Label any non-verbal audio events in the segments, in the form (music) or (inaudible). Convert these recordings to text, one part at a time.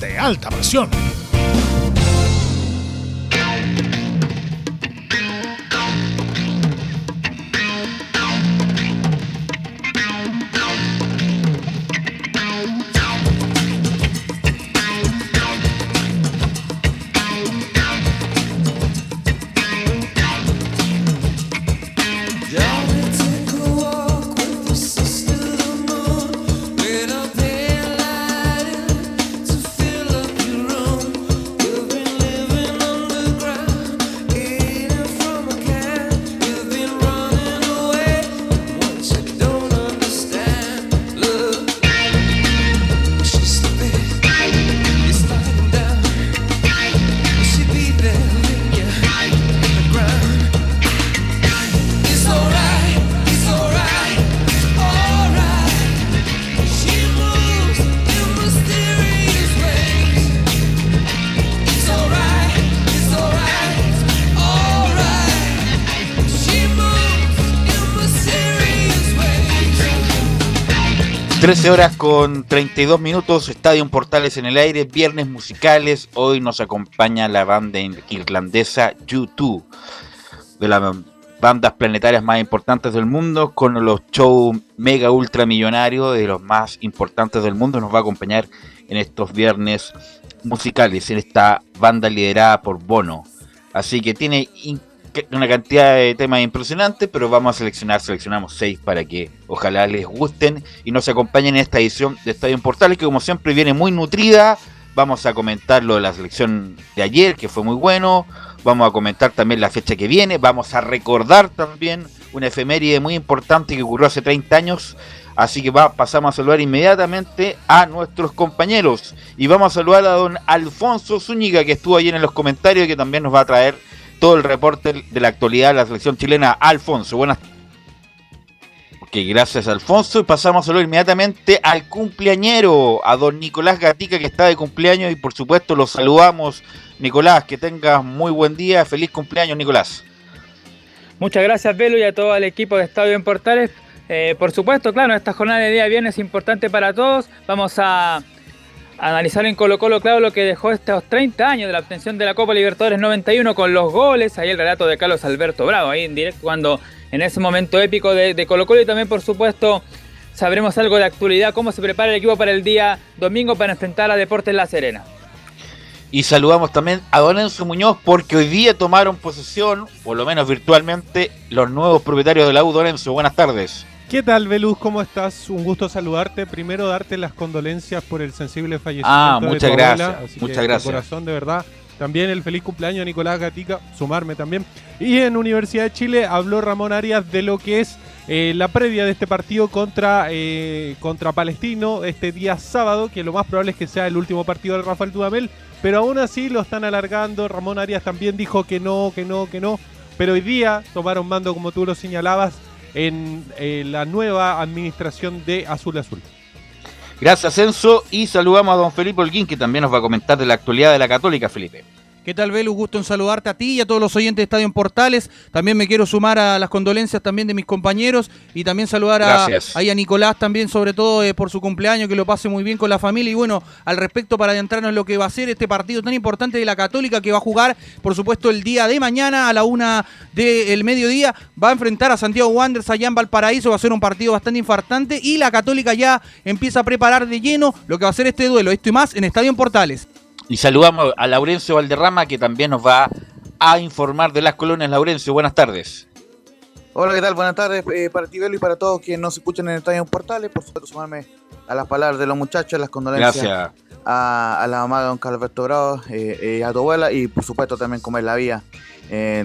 de alta presión. Horas con 32 minutos, Estadio Portales en el aire, viernes musicales. Hoy nos acompaña la banda irlandesa U2, de las bandas planetarias más importantes del mundo, con los shows mega ultra millonarios de los más importantes del mundo. Nos va a acompañar en estos viernes musicales, en esta banda liderada por Bono. Así que tiene una cantidad de temas impresionantes, pero vamos a seleccionar, seleccionamos seis para que ojalá les gusten y nos acompañen en esta edición de Estadio Portales, que como siempre viene muy nutrida. Vamos a comentar lo de la selección de ayer, que fue muy bueno. Vamos a comentar también la fecha que viene. Vamos a recordar también una efeméride muy importante que ocurrió hace 30 años. Así que va, pasamos a saludar inmediatamente a nuestros compañeros. Y vamos a saludar a don Alfonso Zúñiga, que estuvo ayer en los comentarios y que también nos va a traer todo el reporte de la actualidad de la selección chilena. Alfonso, buenas Ok, gracias Alfonso. Y pasamos a inmediatamente al cumpleañero, a don Nicolás Gatica, que está de cumpleaños. Y por supuesto lo saludamos. Nicolás, que tengas muy buen día. Feliz cumpleaños, Nicolás. Muchas gracias, Velo, y a todo el equipo de Estadio en Portales. Eh, por supuesto, claro, esta jornada de día viernes es importante para todos. Vamos a analizar en Colo Colo, claro, lo que dejó estos 30 años de la obtención de la Copa Libertadores 91 con los goles, ahí el relato de Carlos Alberto Bravo, ahí en directo cuando en ese momento épico de, Colo Colo y también por supuesto sabremos algo de actualidad, cómo se prepara el equipo para el día domingo para enfrentar a Deportes La Serena. Y saludamos también a Don Enzo Muñoz porque hoy día tomaron posesión, por lo menos virtualmente, los nuevos propietarios de la U. Don Enzo, buenas tardes. ¿Qué tal, Beluz? ¿Cómo estás? Un gusto saludarte. Primero, darte las condolencias por el sensible fallecimiento. Ah, muchas gracias. muchas gracias. De corazón, de verdad. También el feliz cumpleaños a Nicolás Gatica, sumarme también. Y en Universidad de Chile habló Ramón Arias de lo que es eh, la previa de este partido contra, eh, contra Palestino este día sábado, que lo más probable es que sea el último partido del Rafael Dudamel, pero aún así lo están alargando. Ramón Arias también dijo que no, que no, que no. Pero hoy día tomaron mando, como tú lo señalabas, en eh, la nueva administración de Azul Azul. Gracias, Enzo. Y saludamos a don Felipe Holguín, que también nos va a comentar de la actualidad de la Católica, Felipe. ¿Qué tal, Belu? Gusto en saludarte a ti y a todos los oyentes de Estadio en Portales. También me quiero sumar a las condolencias también de mis compañeros y también saludar a, a Nicolás también, sobre todo eh, por su cumpleaños, que lo pase muy bien con la familia. Y bueno, al respecto, para adentrarnos en lo que va a ser este partido tan importante de la Católica, que va a jugar, por supuesto, el día de mañana a la una del mediodía, va a enfrentar a Santiago Wanderers allá en Valparaíso. Va a ser un partido bastante infartante y la Católica ya empieza a preparar de lleno lo que va a ser este duelo. Esto y más en Estadio en Portales. Y saludamos a Laurencio Valderrama que también nos va a informar de las colonias. Laurencio, buenas tardes. Hola, ¿qué tal? Buenas tardes eh, para ti, Belo, y para todos quienes nos escuchan en el Estadio Portales. Por supuesto, sumarme a las palabras de los muchachos, las condolencias Gracias. A, la mamá de don Carlos Alberto Bravo, eh, eh, a tu abuela y por supuesto también como es la vía.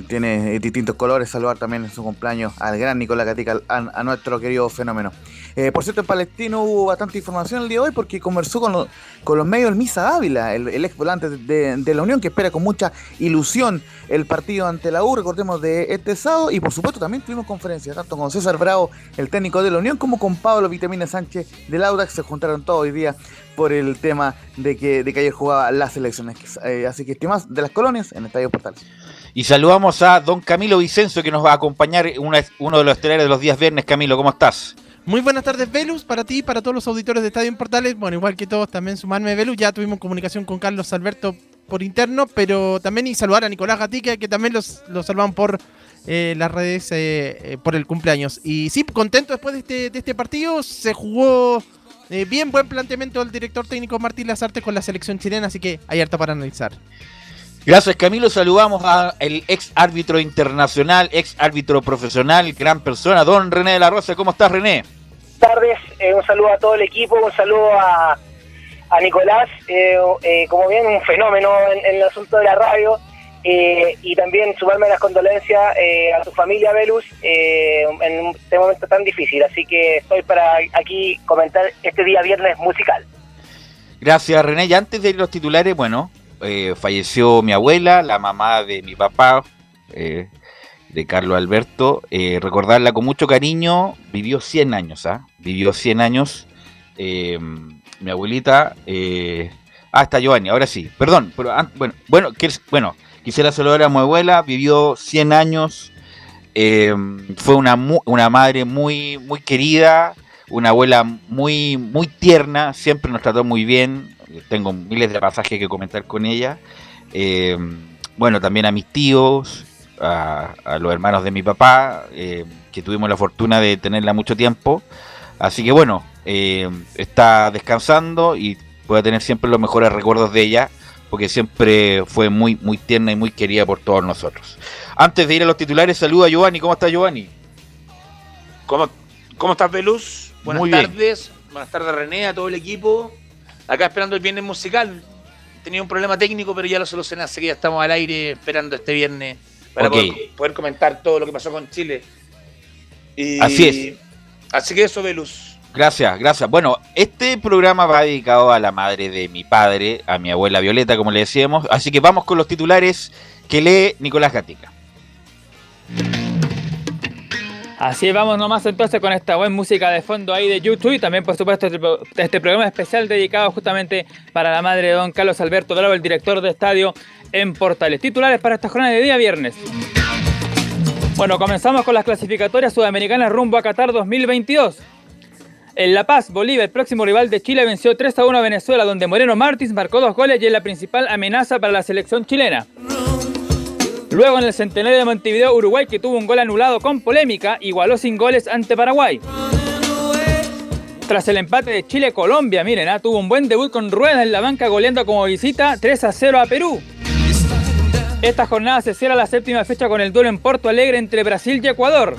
Tiene distintos colores, saludar también en su cumpleaños al gran Nicolás Gatica, a nuestro querido fenómeno. Eh, por cierto, en Palestino hubo bastante información el día de hoy porque conversó con, los medios el Misa Ávila, el, ex volante de, la Unión, que espera con mucha ilusión el partido ante la U, recordemos, de este sábado. Y por supuesto también tuvimos conferencias, tanto con César Bravo, el técnico de la Unión, como con Pablo Vitamina Sánchez del Audax. Se juntaron todos hoy día por el tema de que, de que ayer jugaba las elecciones. Eh, así que estimados de las colonias en Estadio Portales. Y saludamos a don Camilo Vicencio que nos va a acompañar uno de los estelares de los días viernes. Camilo, ¿cómo estás? Muy buenas tardes, Velus, para ti y para todos los auditores de Estadio en Portales. Bueno, igual que todos, también sumarme, Velus. Ya tuvimos comunicación con Carlos Alberto por interno, pero también y saludar a Nicolás Gatica, que también los, los salvan por eh, las redes eh, eh, por el cumpleaños. Y sí, contento después de este, de este partido. Se jugó bien, buen planteamiento del director técnico Martín Lazarte con la selección chilena, así que hay harto para analizar. Gracias Camilo, saludamos al ex árbitro internacional, ex árbitro profesional, gran persona, don René de la Rosa. ¿Cómo estás René? tardes, eh, un saludo a todo el equipo, un saludo a, a Nicolás, eh, eh, como bien un fenómeno en, el asunto de la radio, y también sumarme las condolencias a su familia Velus en este momento tan difícil, así que estoy para aquí comentar este día viernes musical. Gracias René, y antes de ir los titulares, bueno, falleció mi abuela, la mamá de mi papá, de Carlos Alberto, eh, recordarla con mucho cariño, vivió 100 años, ¿ah? Vivió 100 años. Eh, mi abuelita, eh, está Giovanni, ahora sí, perdón, pero bueno, bueno, bueno, quisiera saludar a mi abuela, vivió 100 años, fue una, una madre muy, muy querida, una abuela muy, muy tierna, siempre nos trató muy bien, tengo miles de pasajes que comentar con ella, bueno, también a mis tíos, a, los hermanos de mi papá, eh, que tuvimos la fortuna de tenerla mucho tiempo. Así que bueno, eh, está descansando y puede tener siempre los mejores recuerdos de ella, porque siempre fue muy, muy tierna y muy querida por todos nosotros. Antes de ir a los titulares, saluda a Giovanni. ¿Cómo está Giovanni? ¿Cómo, cómo estás, Belus? Buenas tardes. Buenas tardes, René, a todo el equipo. Acá esperando el viernes musical. Tenía un problema técnico, pero ya lo solucioné, así que ya estamos al aire esperando este viernes para poder, comentar todo lo que pasó con Chile. así es. Así que eso, Velus. Gracias, gracias. Bueno, este programa va dedicado a la madre de mi padre, a mi abuela Violeta, como le decíamos. Así que vamos con los titulares que lee Nicolás Gatica. Así vamos nomás entonces con esta buena música de fondo ahí de YouTube y también por supuesto este, este programa especial dedicado justamente para la madre de don Carlos Alberto Bravo, el director de estadio en Portales. Titulares para esta jornada de día viernes. Bueno, comenzamos con las clasificatorias sudamericanas rumbo a Qatar 2022. En La Paz, Bolivia, el próximo rival de Chile, venció 3 a 1 a Venezuela, donde Moreno Martins marcó dos goles y es la principal amenaza para la selección chilena. Luego en el centenario de Montevideo, Uruguay, que tuvo un gol anulado con polémica, igualó sin goles ante Paraguay. Tras el empate de Chile-Colombia, miren, ah, tuvo un buen debut con Rueda en la banca goleando como visita 3 a 0 a Perú. Esta jornada se cierra la séptima fecha con el duelo en Porto Alegre entre Brasil y Ecuador.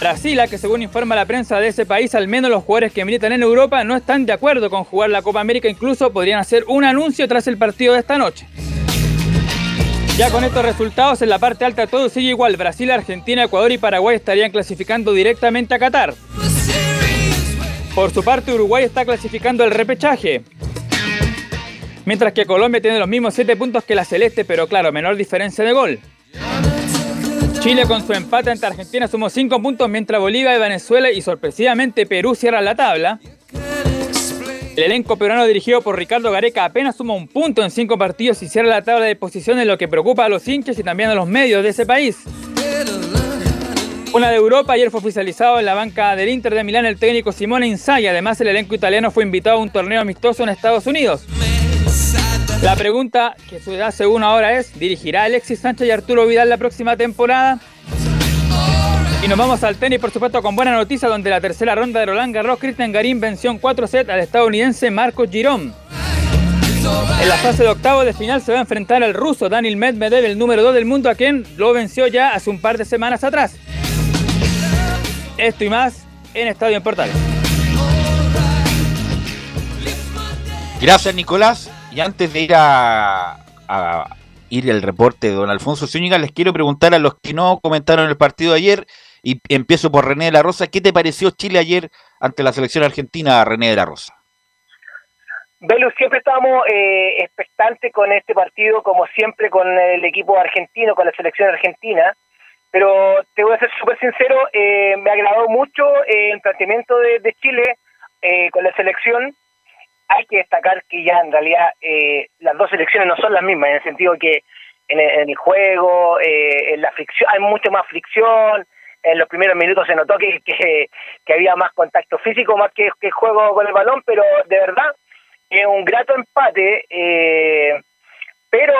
Brasil, a que según informa la prensa de ese país, al menos los jugadores que militan en Europa no están de acuerdo con jugar la Copa América, incluso podrían hacer un anuncio tras el partido de esta noche. Ya con estos resultados en la parte alta todo sigue igual. Brasil, Argentina, Ecuador y Paraguay estarían clasificando directamente a Qatar. Por su parte, Uruguay está clasificando el repechaje mientras que Colombia tiene los mismos 7 puntos que la Celeste, pero claro, menor diferencia de gol. Chile con su empate ante Argentina sumó 5 puntos, mientras Bolivia y Venezuela y sorpresivamente Perú cierran la tabla. El elenco peruano dirigido por Ricardo Gareca apenas suma un punto en 5 partidos y cierra la tabla de posiciones, lo que preocupa a los hinchas y también a los medios de ese país. Una de Europa, ayer fue oficializado en la banca del Inter de Milán el técnico Simone Inzaghi. Además, el elenco italiano fue invitado a un torneo amistoso en Estados Unidos. La pregunta que se hace uno ahora es, ¿dirigirá Alexis Sánchez y Arturo Vidal la próxima temporada? Y nos vamos al tenis, por supuesto, con buena noticia, donde la tercera ronda de Roland Garros, Cristian Garín venció en 4 sets al estadounidense Marcos Girón. En la fase de octavo de final se va a enfrentar al ruso Daniel Medvedev, el número 2 del mundo, a quien lo venció ya hace un par de semanas atrás. Esto y más en Estadio en Portal. Gracias, Nicolás. Y antes de ir a, ir el reporte de don Alfonso Zúñiga, les quiero preguntar a los que no comentaron el partido de ayer, y empiezo por René de la Rosa, ¿qué te pareció Chile ayer ante la selección argentina, René de la Rosa? Belu, siempre estamos eh, expectantes con este partido, como siempre con el equipo argentino, con la selección argentina, pero te voy a ser súper sincero, eh, me agradó mucho eh, el planteamiento de, de Chile eh, con la selección, hay que destacar que ya en realidad eh, las dos selecciones no son las mismas, en el sentido que en el, juego, eh, en la fricción, hay mucho más fricción, en los primeros minutos se notó que, que, había más contacto físico, más que, juego con el balón, pero de verdad es un grato empate, eh, pero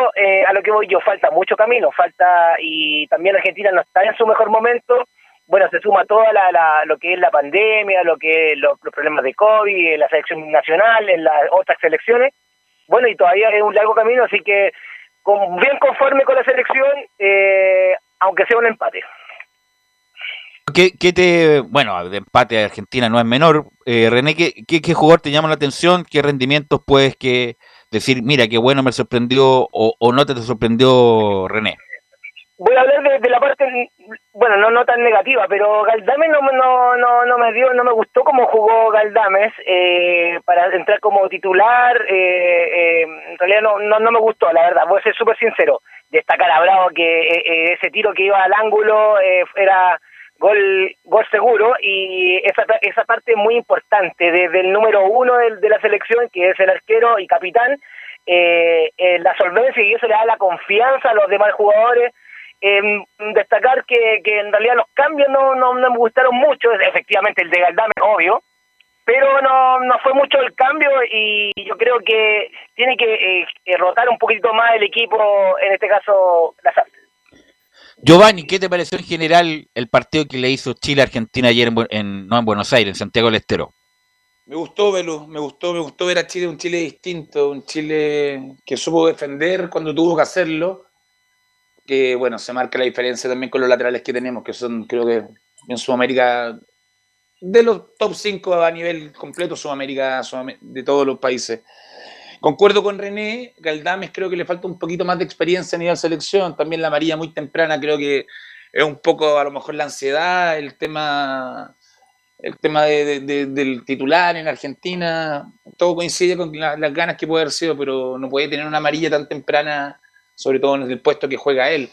a lo que voy yo, falta mucho camino, falta, y también Argentina no está en su mejor momento, bueno, se suma toda la, lo que es la pandemia, lo que es los problemas de COVID, en la selección nacional, en las otras selecciones. Bueno, y todavía es un largo camino, así que bien conforme con la selección, eh, aunque sea un empate. ¿Qué, qué te, bueno, de empate a Argentina no es menor. Eh, René, ¿qué, ¿qué, jugador te llama la atención? ¿Qué rendimientos puedes que decir, mira, qué bueno me sorprendió o, o no te sorprendió René? voy a hablar de, la parte, bueno, no no tan negativa, pero Galdames no, no, no, no me dio, no me gustó cómo jugó Galdames eh, para entrar como titular. Eh, eh, en realidad no, no, no me gustó, la verdad, voy a ser súper sincero. Destacar a Bravo que ese tiro que iba al ángulo era gol gol seguro y esa, esa parte muy importante desde el número uno de, de la selección, que es el arquero y capitán, la solvencia y eso le da la confianza a los demás jugadores eh, destacar que, que en realidad los cambios no, no, me gustaron mucho, efectivamente el de Galdame, obvio, pero no, no fue mucho el cambio y yo creo que tiene que eh, rotar un poquito más el equipo, en este caso las artes. Giovanni, ¿qué te pareció en general el partido que le hizo Chile Argentina ayer en, no en Buenos Aires, en Santiago del Estero? Me gustó, Belu, me gustó, me gustó ver a Chile un Chile distinto, un Chile que supo defender cuando tuvo que hacerlo, que bueno, se marca la diferencia también con los laterales que tenemos, que son creo que en Sudamérica, de los top 5 a nivel completo, Sudamérica, de todos los países. Concuerdo con René, Galdames creo que le falta un poquito más de experiencia a nivel selección, también la María muy temprana creo que es un poco a lo mejor la ansiedad, el tema el tema del titular en Argentina, todo coincide con las ganas que puede haber sido, pero no puede tener una amarilla tan temprana sobre todo en el puesto que juega él.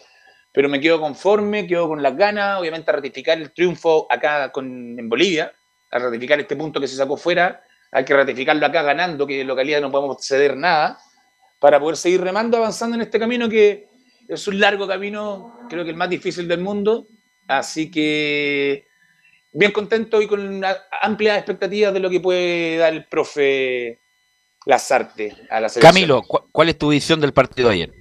Pero me quedo conforme, quedo con las ganas, obviamente a ratificar el triunfo acá con, en Bolivia, a ratificar este punto que se sacó fuera, hay que ratificarlo acá ganando, que en localidad no podemos ceder nada, para poder seguir remando, avanzando en este camino que es un largo camino, creo que el más difícil del mundo, así que bien contento y con amplias expectativas de lo que puede dar el profe Lazarte a la selección. Camilo, ¿cuál es tu visión del partido de ayer?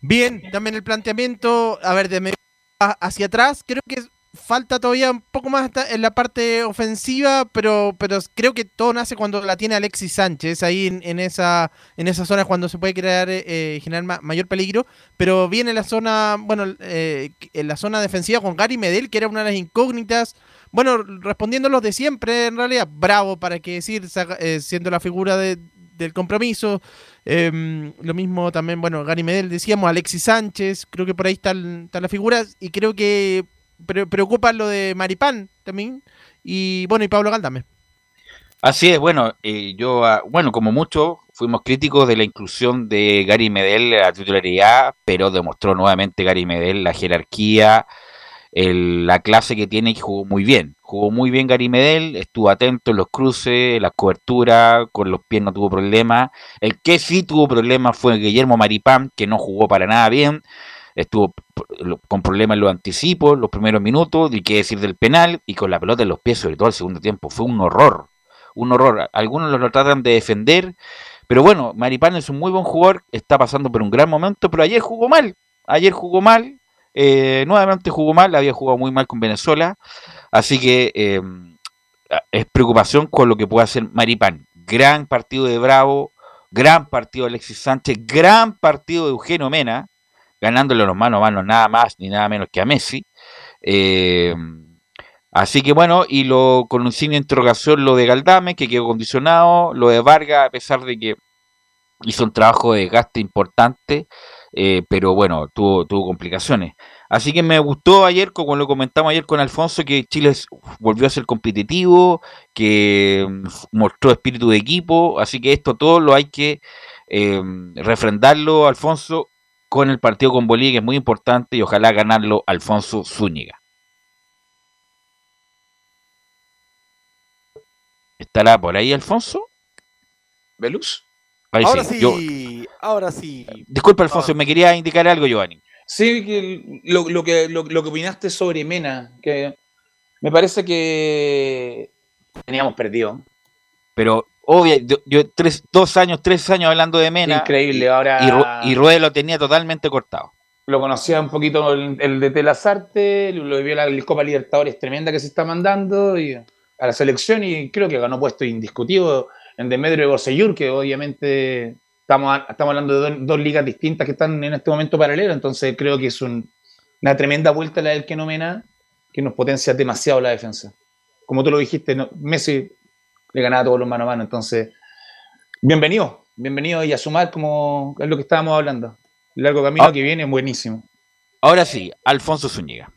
Bien, también el planteamiento, a ver, de medio hacia atrás, creo que falta todavía un poco más en la parte ofensiva, pero, pero creo que todo nace cuando la tiene Alexis Sánchez, ahí en, esa en esa zona cuando se puede crear eh, generar mayor peligro, pero viene la zona, bueno, eh, en la zona defensiva con Gary Medel, que era una de las incógnitas, bueno, respondiendo los de siempre, en realidad, bravo para qué decir, eh, siendo la figura de, del compromiso. Em, lo mismo también, bueno, Gary Medel, decíamos, Alexis Sánchez, creo que por ahí están, las figuras y creo que preocupa lo de Maripán también y bueno, y Pablo Galdame. Así es, bueno, eh, yo, ah, bueno, como muchos, fuimos críticos de la inclusión de Gary Medel a titularidad, pero demostró nuevamente Gary Medel la jerarquía, la clase que tiene y jugó muy bien. Jugó muy bien Gary Medel, estuvo atento en los cruces, las coberturas, con los pies no tuvo problema. El que sí tuvo problemas fue Guillermo Maripán, que no jugó para nada bien. Estuvo con problemas en los anticipos, los primeros minutos, y qué decir del penal, y con la pelota en los pies, sobre todo el segundo tiempo. Fue un horror, un horror. Algunos lo tratan de defender, pero bueno, Maripán es un muy buen jugador, está pasando por un gran momento, pero ayer jugó mal. Ayer jugó mal, eh, nuevamente jugó mal, había jugado muy mal con Venezuela, así que em, es preocupación con lo que puede hacer Maripán. Gran partido de Bravo, gran partido de Alexis Sánchez, gran partido de Eugenio Mena, ganándole los manos a mano nada más ni nada menos que a Messi. Eh, así que bueno, y lo con un signo de interrogación lo de Galdame, que quedó condicionado, lo de Vargas, a pesar de que hizo un trabajo de gasto importante, eh, pero bueno, tuvo, tuvo complicaciones. Así que me gustó ayer, como lo comentamos ayer con Alfonso, que Chile volvió a ser competitivo, que mm, mostró espíritu de equipo, así que esto todo lo hay que em, refrendarlo, Alfonso, con el partido con Bolivia, que es muy importante, y ojalá ganarlo Alfonso Zúñiga. ¿Estará por ahí Alfonso? ¿Veluz? ahora sí, ahora sí. Disculpa, Alfonso, me quería indicar algo, Giovanni. Sí, que lo, que, lo, que opinaste sobre Mena, que me parece que teníamos perdido. Pero, obvio, yo, tres, dos años, tres años hablando de Mena. Increíble, ahora. Y, Rueda lo tenía totalmente cortado. Lo conocía un poquito el, de Telazarte, lo vio la, Copa Libertadores tremenda que se está mandando y a la selección y creo que ganó puesto indiscutido en Demetrio de Bosellur, que obviamente Estamos, hablando de dos, ligas distintas que están en este momento paralelas, entonces creo que es una tremenda vuelta la del que nomena, que nos potencia demasiado la defensa. Como tú lo dijiste, Messi le ganaba todos los mano a mano, entonces, bienvenido, bienvenido y a sumar como es lo que estábamos hablando. El largo camino ah. que viene, buenísimo. Ahora sí, Alfonso Zúñiga.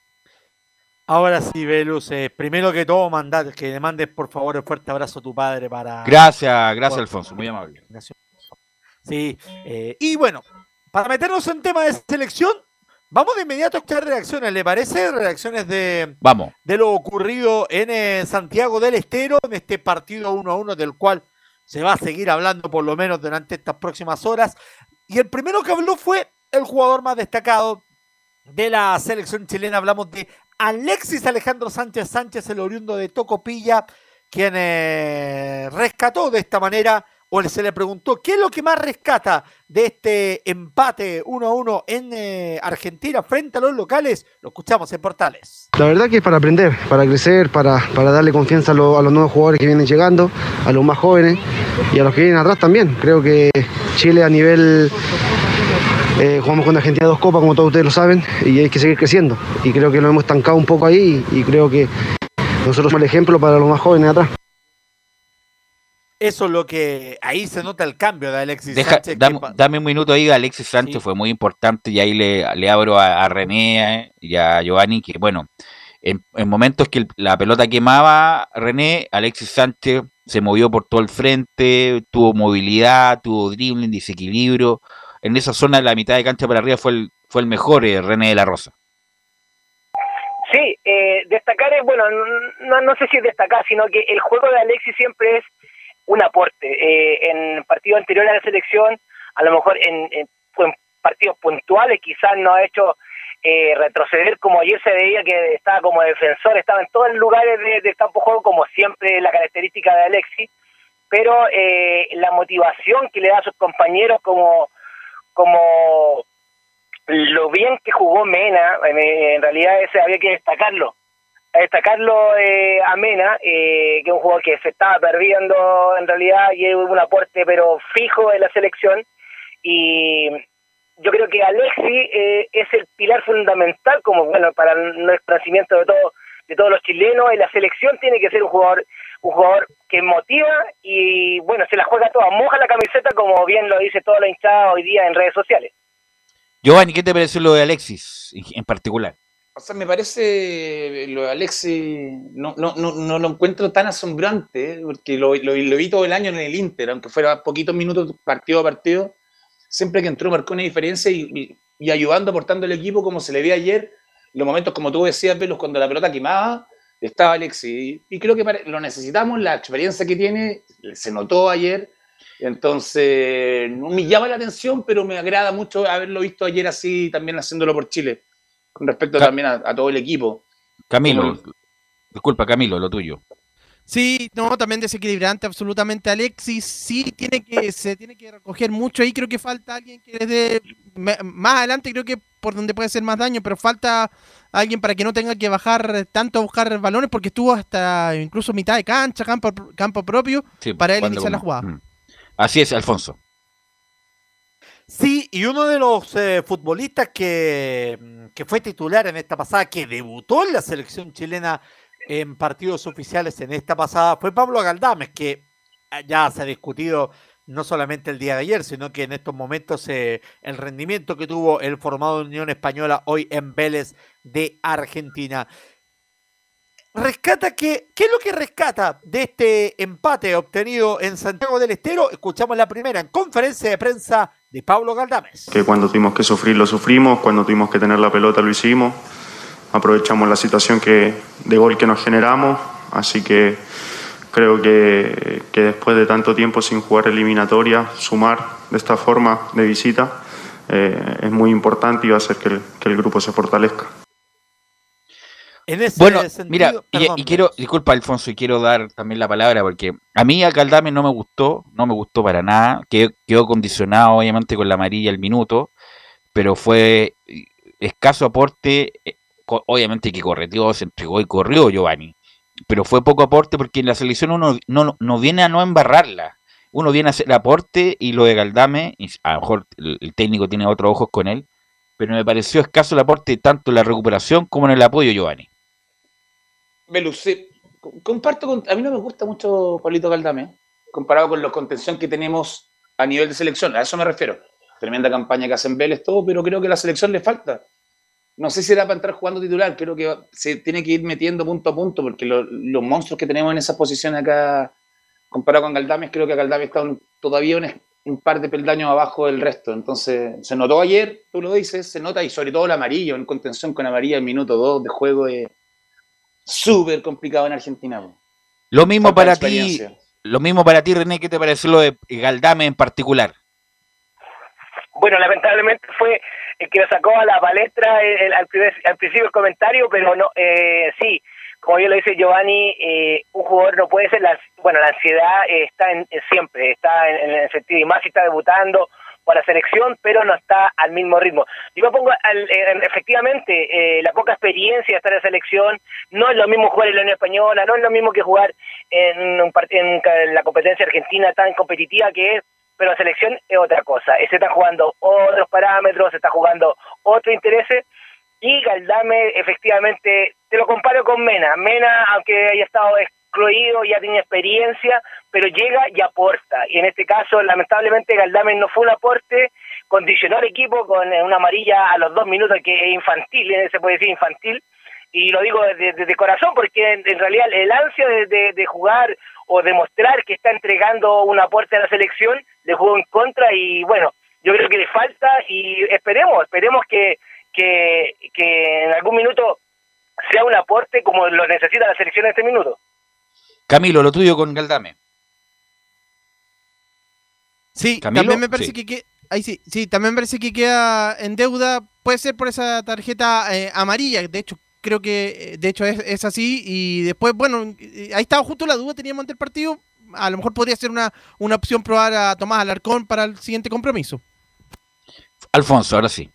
Ahora sí, Velus, eh, primero que todo, mandar que le mandes por favor un fuerte abrazo a tu padre para. Gracias, gracias, Alfonso, muy amable. Gracias. Sí, eh, y bueno, para meternos en tema de selección, vamos de inmediato a escuchar reacciones, ¿le parece? Reacciones de, vamos. de lo ocurrido en eh, Santiago del Estero, en este partido 1 a 1 del cual se va a seguir hablando por lo menos durante estas próximas horas. Y el primero que habló fue el jugador más destacado de la selección chilena. Hablamos de Alexis Alejandro Sánchez Sánchez, el oriundo de Tocopilla, quien eh, rescató de esta manera o se le preguntó qué es lo que más rescata de este empate 1 a 1 en eh, Argentina frente a los locales, lo escuchamos en Portales. La verdad que es para aprender, para crecer, para, para darle confianza a, los nuevos jugadores que vienen llegando, a los más jóvenes y a los que vienen atrás también. Creo que Chile a nivel eh, jugamos con Argentina dos copas, como todos ustedes lo saben, y hay que seguir creciendo. Y creo que lo hemos estancado un poco ahí y, y creo que nosotros somos el ejemplo para los más jóvenes atrás. Eso es lo que ahí se nota el cambio de Alexis Sánchez. Dame, un minuto ahí, Alexis Sánchez fue muy importante y ahí le, abro a, René eh, y a Giovanni que bueno, en, momentos que la pelota quemaba René, Alexis Sánchez se movió por todo el frente, tuvo movilidad, tuvo dribbling, desequilibrio. En esa zona de la mitad de cancha para arriba fue el, fue el mejor eh, René de la Rosa. Sí, eh, destacar es, bueno, no, no sé si destacar, sino que el juego de Alexis siempre es un aporte. Eh, en partidos anteriores a la selección, a lo mejor en, en, partidos puntuales quizás no ha hecho eh, retroceder como ayer se veía que estaba como defensor, estaba en todos los lugares del de campo juego como siempre la característica de Alexis, pero eh, la motivación que le da a sus compañeros como como lo bien que jugó Mena, en realidad ese había que destacarlo destacarlo eh, a que es un jugador que se estaba perdiendo en realidad y es un aporte pero fijo en la selección. Y yo creo que Alexi eh, es el pilar fundamental como bueno para el crecimiento de todos de todos los chilenos en la selección tiene que ser un jugador un jugador que motiva y bueno se la juega toda. Moja la camiseta como bien lo dice toda la hinchada hoy día en redes sociales. Giovanni ¿qué te parece lo de Alexis en particular? O sea, me parece lo de Alexi, no, no, no, no lo encuentro tan asombrante, ¿eh? porque lo, lo, vi todo el año en el Inter, aunque fuera poquitos minutos partido a partido, siempre que entró marcó una diferencia y, y, ayudando, aportando el equipo como se le ve ayer, los momentos como tú decías, Pelos, cuando la pelota quemaba, estaba Alexi. Y, creo que lo necesitamos, la experiencia que tiene, se notó ayer, entonces me llama la atención, pero me agrada mucho haberlo visto ayer así, también haciéndolo por Chile con respecto también a, todo el equipo. Camilo, disculpa Camilo, lo tuyo. Sí, no, también desequilibrante absolutamente Alexis. Sí, tiene que se tiene que recoger mucho ahí. Creo que falta alguien que desde más adelante creo que por donde puede hacer más daño, pero falta alguien para que no tenga que bajar tanto a buscar balones porque estuvo hasta incluso mitad de cancha, campo, campo propio para él iniciar la jugada. Mm. Así es, Alfonso. Sí, y uno de los eh, futbolistas que, que fue titular en esta pasada, que debutó en la selección chilena en partidos oficiales en esta pasada, fue Pablo Galdames, que ya se ha discutido no solamente el día de ayer, sino que en estos momentos eh, el rendimiento que tuvo el formado de Unión Española hoy en Vélez de Argentina. Rescata que, ¿qué es lo que rescata de este empate obtenido en Santiago del Estero? Escuchamos la primera en conferencia de prensa de Pablo Galdames. Que cuando tuvimos que sufrir lo sufrimos, cuando tuvimos que tener la pelota lo hicimos, aprovechamos la situación que, de gol que nos generamos, así que creo que, después de tanto tiempo sin jugar eliminatoria, sumar de esta forma de visita eh, es muy importante y va a hacer que el, grupo se fortalezca. Bueno, mira, y, quiero, disculpa Alfonso, y quiero dar también la palabra porque a mí a Caldame no me gustó, no me gustó para nada, quedó, quedó condicionado obviamente con la amarilla al minuto, pero fue escaso aporte, eh, obviamente que correteó, se entregó y corrió Giovanni pero fue poco aporte porque en la selección uno no, no viene a no embarrarla. Uno viene a hacer aporte y lo de Galdame, y a lo mejor el, técnico tiene otros ojos con él, pero me pareció escaso el aporte tanto en la recuperación como en el apoyo, Giovanni. Me. Comparto con. A mí no me gusta mucho Pablito Galdame, comparado con la contención que tenemos a nivel de selección. A eso me refiero. Tremenda campaña que hacen Vélez, todo, pero creo que a la selección le falta no sé si era para entrar jugando titular, creo que se tiene que ir metiendo punto a punto, porque los monstruos que tenemos en esa posición acá, comparado con Galdames, creo que Galdames está todavía un, par de peldaños abajo del resto. Entonces, se notó ayer, tú lo dices, se nota, y sobre todo el amarillo, en contención con amarilla en minuto 2 de juego, es súper complicado en Argentina. Lo mismo para ti, lo mismo para ti, René, ¿qué te pareció lo de Galdame en particular? Bueno, lamentablemente fue el que lo sacó a la palestra el, al, principio del comentario, pero no, eh, sí, como bien lo dice Giovanni, eh, un jugador no puede ser, la, bueno, la ansiedad está en, siempre, está en, el sentido, y más si está debutando para selección, pero no está al mismo ritmo. Yo me pongo, al, efectivamente, eh, la poca experiencia de estar en la selección, no es lo mismo jugar en la Unión Española, no es lo mismo que jugar en, un, en la competencia argentina tan competitiva que es, pero la selección es otra cosa. Se está jugando otros parámetros, se está jugando otros intereses. Y Galdame, efectivamente, te lo comparo con Mena. Mena, aunque haya estado excluido, ya tiene experiencia, pero llega y aporta. Y en este caso, lamentablemente, Galdame no fue un aporte, condicionó al equipo con una amarilla a los dos minutos, que es infantil, ¿eh? se puede decir infantil. Y lo digo de, corazón, porque en, realidad el ansia de, de jugar o demostrar que está entregando un aporte a la selección, le jugó en contra y bueno, yo creo que le falta y esperemos, esperemos que, que, en algún minuto sea un aporte como lo necesita la selección en este minuto. Camilo, lo tuyo con Galdame. Sí, también me parece que, ahí sí, sí, también me parece que queda en deuda, puede ser por esa tarjeta eh, amarilla, de hecho creo que eh, de hecho es, así. Y después, bueno, eh, ahí estaba justo la duda, teníamos ante el partido. A lo mejor podría ser una, una opción probar a Tomás Alarcón para el siguiente compromiso. Alfonso, ahora sí.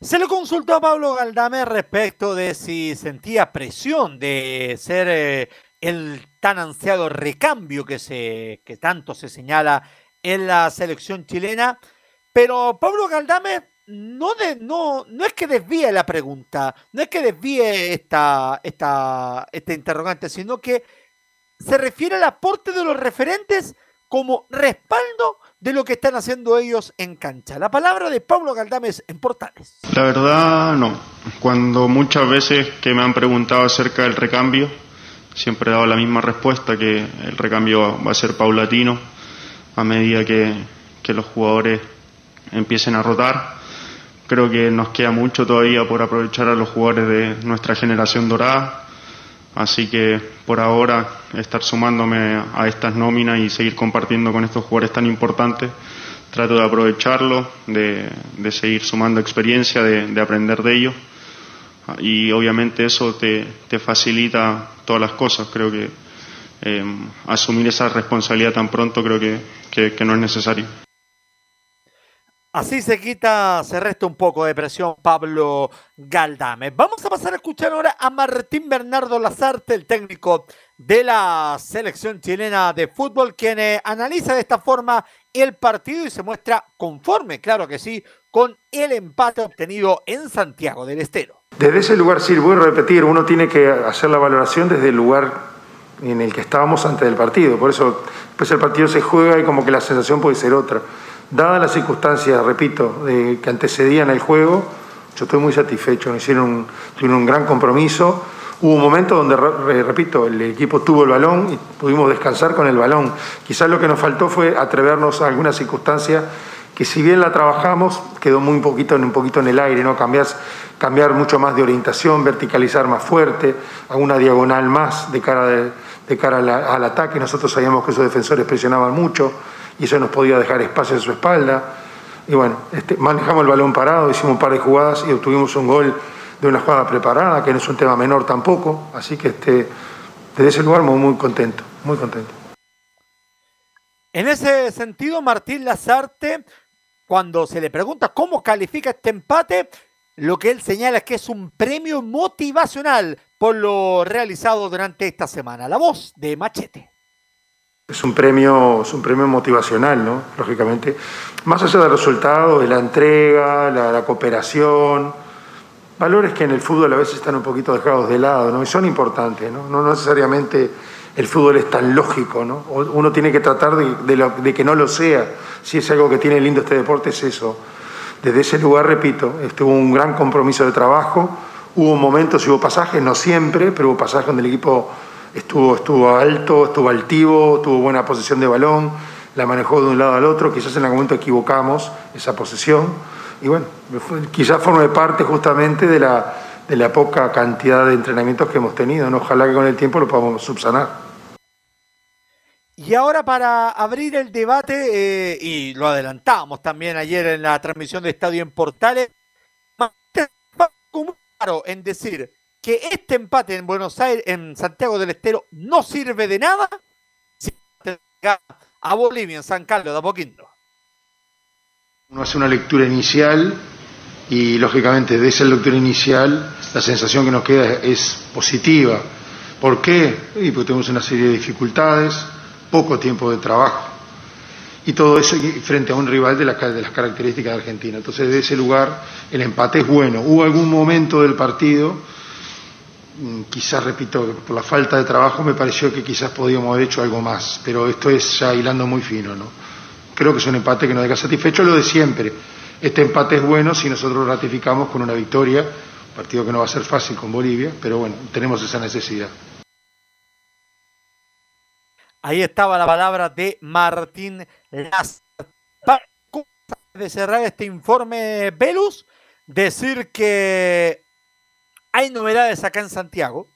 Se le consultó a Pablo Galdame respecto de si sentía presión de ser eh, el tan ansiado recambio que, se, que tanto se señala en la selección chilena. Pero Pablo Galdame no, de, no, no es que desvíe la pregunta, no es que desvíe esta, esta, esta interrogante, sino que se refiere al aporte de los referentes como respaldo de lo que están haciendo ellos en cancha. La palabra de Pablo Galdames en Portales. La verdad, no. Cuando muchas veces que me han preguntado acerca del recambio, siempre he dado la misma respuesta, que el recambio va a ser paulatino a medida que, que los jugadores empiecen a rotar Creo que nos queda mucho todavía por aprovechar a los jugadores de nuestra generación dorada. Así que por ahora estar sumándome a estas nóminas y seguir compartiendo con estos jugadores tan importantes, trato de aprovecharlo, de, seguir sumando experiencia, de, aprender de ellos. Y obviamente eso te, facilita todas las cosas. Creo que eh, asumir esa responsabilidad tan pronto creo que no es necesario. Así se quita, se resta un poco de presión Pablo Galdame. Vamos a pasar a escuchar ahora a Martín Bernardo Lazarte, el técnico de la selección chilena de fútbol, quien eh, analiza de esta forma el partido y se muestra conforme, claro que sí, con el empate obtenido en Santiago del Estero. Desde ese lugar, sí, voy a repetir, uno tiene que hacer la valoración desde el lugar en el que estábamos antes del partido. Por eso, pues el partido se juega y como que la sensación puede ser otra. Dadas las circunstancias, repito, que antecedían el juego, yo estoy muy satisfecho, hicieron un, tuvieron un gran compromiso. Hubo un momento donde, repito, el equipo tuvo el balón y pudimos descansar con el balón. Quizás lo que nos faltó fue atrevernos a alguna circunstancia que si bien la trabajamos, quedó muy poquito, un poquito en el aire, ¿no? Cambiar, cambiar mucho más de orientación, verticalizar más fuerte, a una diagonal más de cara, de, cara al ataque. Nosotros sabíamos que esos defensores presionaban mucho y eso nos podía dejar espacio en su espalda. Y bueno, este, manejamos el balón parado, hicimos un par de jugadas y obtuvimos un gol de una jugada preparada, que no es un tema menor tampoco. Así que este, desde ese lugar muy, muy contento, muy contento. En ese sentido, Martín Lazarte, cuando se le pregunta cómo califica este empate, lo que él señala es que es un premio motivacional por lo realizado durante esta semana. La voz de Machete. Es un premio, es un premio motivacional, ¿no? Lógicamente. Más allá del resultado, de la entrega, la, cooperación, valores que en el fútbol a veces están un poquito dejados de lado, ¿no? Y son importantes, ¿no? No necesariamente el fútbol es tan lógico, ¿no? Uno tiene que tratar de, que no lo sea. Si es algo que tiene lindo este deporte, es eso. Desde ese lugar, repito, estuvo un gran compromiso de trabajo. Hubo momentos hubo pasajes, no siempre, pero hubo pasajes donde el equipo estuvo, estuvo alto, estuvo altivo, tuvo buena posición de balón, la manejó de un lado al otro, quizás en algún momento equivocamos esa posición, y bueno, quizás forme parte justamente de la, de la poca cantidad de entrenamientos que hemos tenido, ¿no? ojalá que con el tiempo lo podamos subsanar. Y ahora para abrir el debate, eh, y lo adelantamos también ayer en la transmisión de Estadio en Portales, claro en decir que este empate en Buenos Aires, en Santiago del Estero, no sirve de nada si a Bolivia, en San Carlos de Apoquindo. Uno hace una lectura inicial y lógicamente de esa lectura inicial la sensación que nos queda es positiva. ¿Por qué? Y porque tenemos una serie de dificultades, poco tiempo de trabajo y todo eso frente a un rival de, de las características de Argentina. Entonces, de ese lugar, el empate es bueno. Hubo algún momento del partido Mm, quizás, repito, por la falta de trabajo me pareció que quizás podíamos haber hecho algo más, pero esto es ya hilando muy fino, ¿no? Creo que es un empate que nos deja satisfecho, lo de siempre. Este empate es bueno si nosotros lo ratificamos con una victoria, un partido que no va a ser fácil con Bolivia, pero bueno, tenemos esa necesidad. Ahí estaba la palabra de Martín Las. de cerrar este informe, Velus, decir que hay novedades acá en Santiago.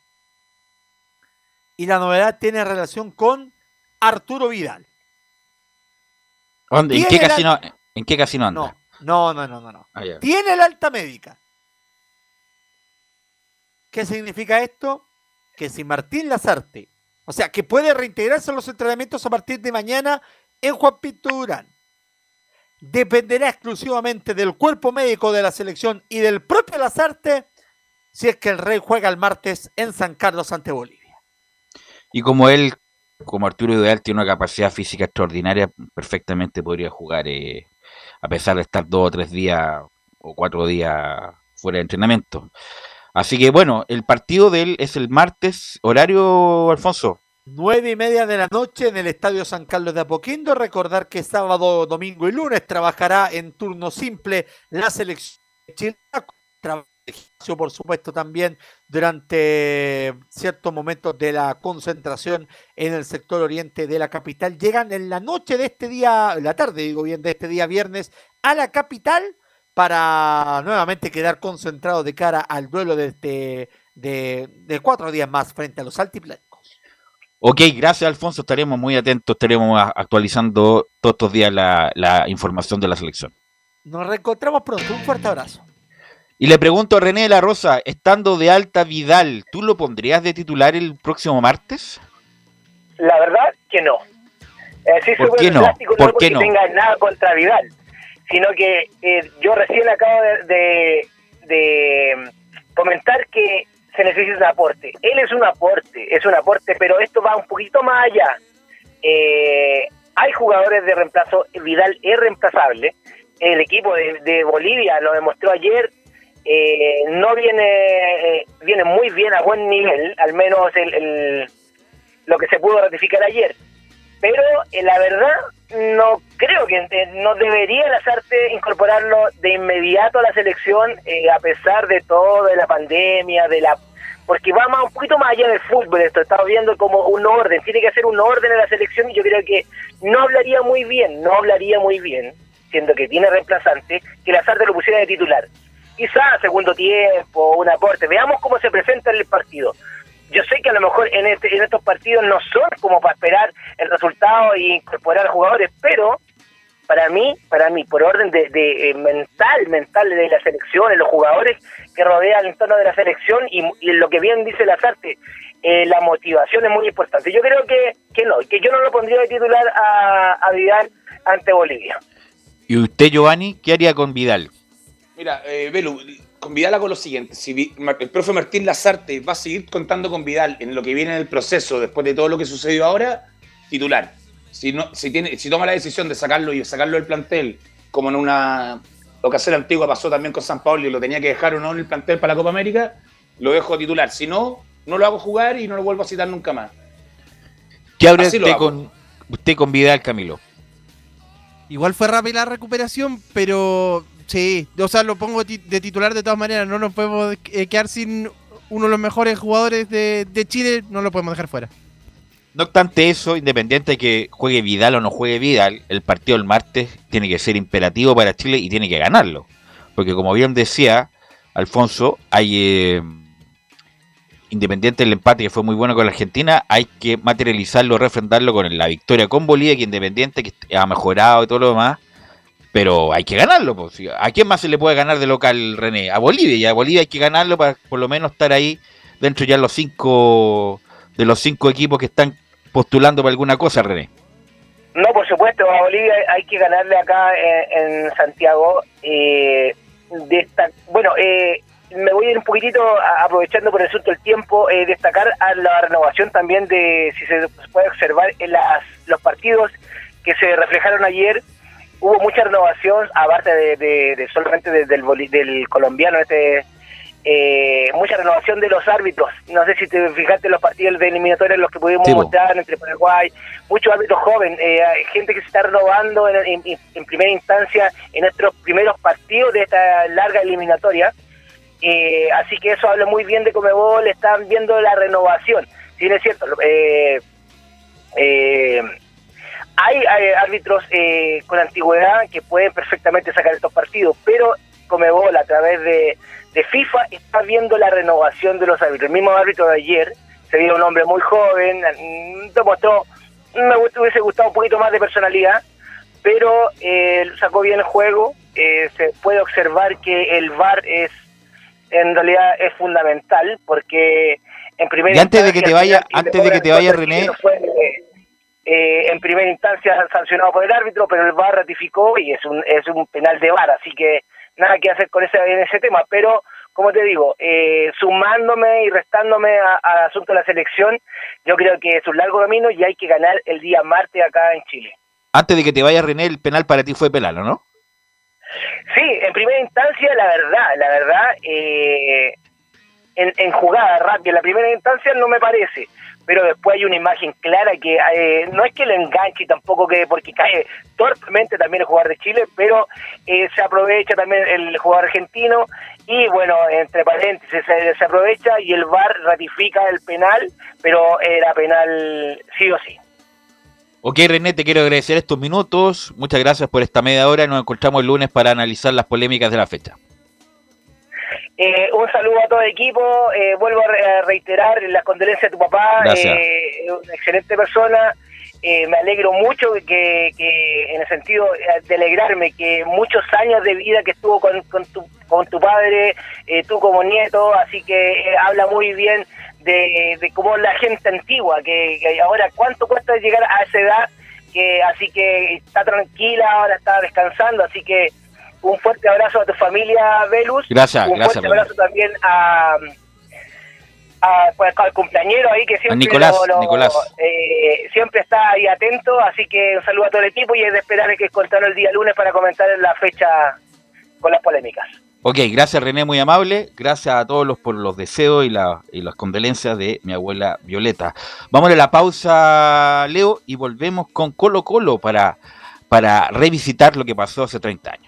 Y la novedad tiene relación con Arturo Vidal. ¿En qué, casino, ¿En qué casino anda? No, no, no, no. no. Ah, tiene la alta médica. ¿Qué significa esto? Que si Martín Lazarte, o sea, que puede reintegrarse a los entrenamientos a partir de mañana en Juan Pinto Durán, dependerá exclusivamente del cuerpo médico de la selección y del propio Lazarte si es que el Rey juega el martes en San Carlos ante Bolivia. Y como él, como Arturo Ideal, tiene una capacidad física extraordinaria, perfectamente podría jugar, eh, a pesar de estar dos o tres días o cuatro días fuera de entrenamiento. Así que bueno, el partido de él es el martes, horario, Alfonso. Nueve y media de la noche en el Estadio San Carlos de Apoquindo. Recordar que sábado, domingo y lunes trabajará en turno simple la selección por supuesto, también durante ciertos momentos de la concentración en el sector oriente de la capital. Llegan en la noche de este día, la tarde, digo bien, de este día viernes, a la capital para nuevamente quedar concentrados de cara al duelo de, este, de, cuatro días más frente a los altiplánicos. Ok, gracias Alfonso, estaremos muy atentos, estaremos actualizando todos estos días la, la información de la selección. Nos reencontramos pronto, un fuerte abrazo. Y le pregunto a René de la Rosa, estando de alta Vidal, ¿tú lo pondrías de titular el próximo martes? La verdad que no. ¿Por qué no? ¿Por qué no? tenga nada contra Vidal, sino que eh, yo recién acabo de, de, comentar que se necesita un aporte. Él es un aporte, es un aporte, pero esto va un poquito más allá. Eh, hay jugadores de reemplazo, Vidal es reemplazable, el equipo de, Bolivia lo demostró ayer, eh, no viene viene muy bien a buen nivel, al menos el, lo que se pudo ratificar ayer. Pero la verdad no creo que no debería Lazarte incorporarlo de inmediato a la selección eh, a pesar de todo de la pandemia de la porque va más un poquito más allá del fútbol esto estamos viendo como un orden tiene que hacer un orden en la selección y yo creo que no hablaría muy bien no hablaría muy bien siendo que tiene reemplazante que Lazarte lo pusiera de titular quizás segundo tiempo un aporte veamos cómo se presenta en el partido yo sé que a lo mejor en, este, en estos partidos no son como para esperar el resultado e incorporar jugadores, pero para mí, para mí, por orden de, de eh, mental, mental de la selección, de los jugadores que rodean el entorno de la selección y, lo que bien dice Lazarte, eh, la motivación es muy importante. Yo creo que, que no, que yo no lo pondría de titular a Vidal ante Bolivia. ¿Y usted, Giovanni, qué haría con Vidal? Mira, eh, Belu, con Vidal hago lo siguiente. Si el profe Martín Lazarte va a seguir contando con Vidal en lo que viene en el proceso, después de todo lo que sucedió ahora, titular. Si, no, si, tiene, si toma la decisión de sacarlo y sacarlo del plantel, como en una ocasión antigua pasó también con San Paulo y lo tenía que dejar o no en el plantel para la Copa América, lo dejo titular. Si no, no lo hago jugar y no lo vuelvo a citar nunca más. ¿Qué habría usted con, usted con Vidal, Camilo? Igual fue rápida la recuperación, pero Sí, o sea, lo pongo de titular de todas maneras. No nos podemos eh, quedar sin uno de los mejores jugadores de, Chile, no lo podemos dejar fuera. No obstante eso, independiente de que juegue Vidal o no juegue Vidal, el partido del martes tiene que ser imperativo para Chile y tiene que ganarlo. Porque como bien decía Alfonso, hay eh, independiente del empate que fue muy bueno con la Argentina, hay que materializarlo, refrendarlo con la victoria con Bolivia, que independiente que ha mejorado y todo lo demás, pero hay que ganarlo. Pues. ¿A quién más se le puede ganar de local, René? A Bolivia. Y a Bolivia hay que ganarlo para por lo menos estar ahí dentro ya de los cinco, de los cinco equipos que están postulando para alguna cosa, René. No, por supuesto, a Bolivia hay que ganarle acá en, Santiago. Eh, bueno, eh, me voy a ir un poquitito aprovechando por el asunto del tiempo, eh, destacar a la renovación también de, si se puede observar en las, los partidos que se reflejaron ayer, hubo mucha renovación, aparte de, solamente del, del colombiano, este eh, mucha renovación de los árbitros. No sé si te fijaste los partidos de eliminatorios en los que pudimos mostrar entre Paraguay, muchos árbitros jóvenes, eh, gente que se está renovando en, primera instancia en nuestros primeros partidos de esta larga eliminatoria. Eh, así que eso habla muy bien de Comebol, están viendo la renovación. Si es cierto, eh, eh, hay, árbitros eh, con antigüedad que pueden perfectamente sacar estos partidos, pero Comebol a través de, FIFA está viendo la renovación de los árbitros. El mismo árbitro de ayer se vio un hombre muy joven, mm, demostró, me hubiese gustado un poquito más de personalidad, pero eh, sacó bien el juego. Eh, se puede observar que el VAR es en realidad es fundamental porque en primer y antes de que te vaya antes de que te vaya René eh, en primera instancia sancionado por el árbitro, pero el VAR ratificó y es un, es un penal de VAR, así que nada que hacer con ese, en ese tema, pero como te digo, eh, sumándome y restándome al asunto de la selección, yo creo que es un largo camino y hay que ganar el día martes acá en Chile. Antes de que te vaya René, el penal para ti fue pelalo, ¿no? Sí, en primera instancia, la verdad, la verdad, eh, en, en jugada rápida, en la primera instancia no me parece, pero después hay una imagen clara que eh, no es que le enganche tampoco que porque cae torpemente también el jugador de Chile, pero eh, se aprovecha también el jugador argentino y bueno, entre paréntesis se, aprovecha y el VAR ratifica el penal, pero era penal sí o sí. Ok, René, te quiero agradecer estos minutos. Muchas gracias por esta media hora. Nos encontramos el lunes para analizar las polémicas de la fecha. Eh, un saludo a todo el equipo. Eh, vuelvo a, reiterar las condolencias a tu papá. Eh, una excelente persona. Eh, me alegro mucho que, que, en el sentido de alegrarme, que muchos años de vida que estuvo con, con, tu, con tu padre, tú como nieto, así que habla muy bien de, de cómo la gente antigua, que, que, ahora cuánto cuesta llegar a esa edad, que así que está tranquila, ahora está descansando, así que un fuerte abrazo a tu familia, Velus. Gracias, un gracias. fuerte abrazo también a, a, pues, al cumpleañero ahí que siempre, Nicolás, Nicolás. eh, siempre está ahí atento. Así que un saludo a todo el equipo y es de esperar que contarlo el día lunes para comentar la fecha con las polémicas. Ok, gracias René, muy amable. Gracias a todos los por los deseos y, la, y las condolencias de mi abuela Violeta. Vamos a la pausa, Leo, y volvemos con Colo Colo para, para revisitar lo que pasó hace 30 años.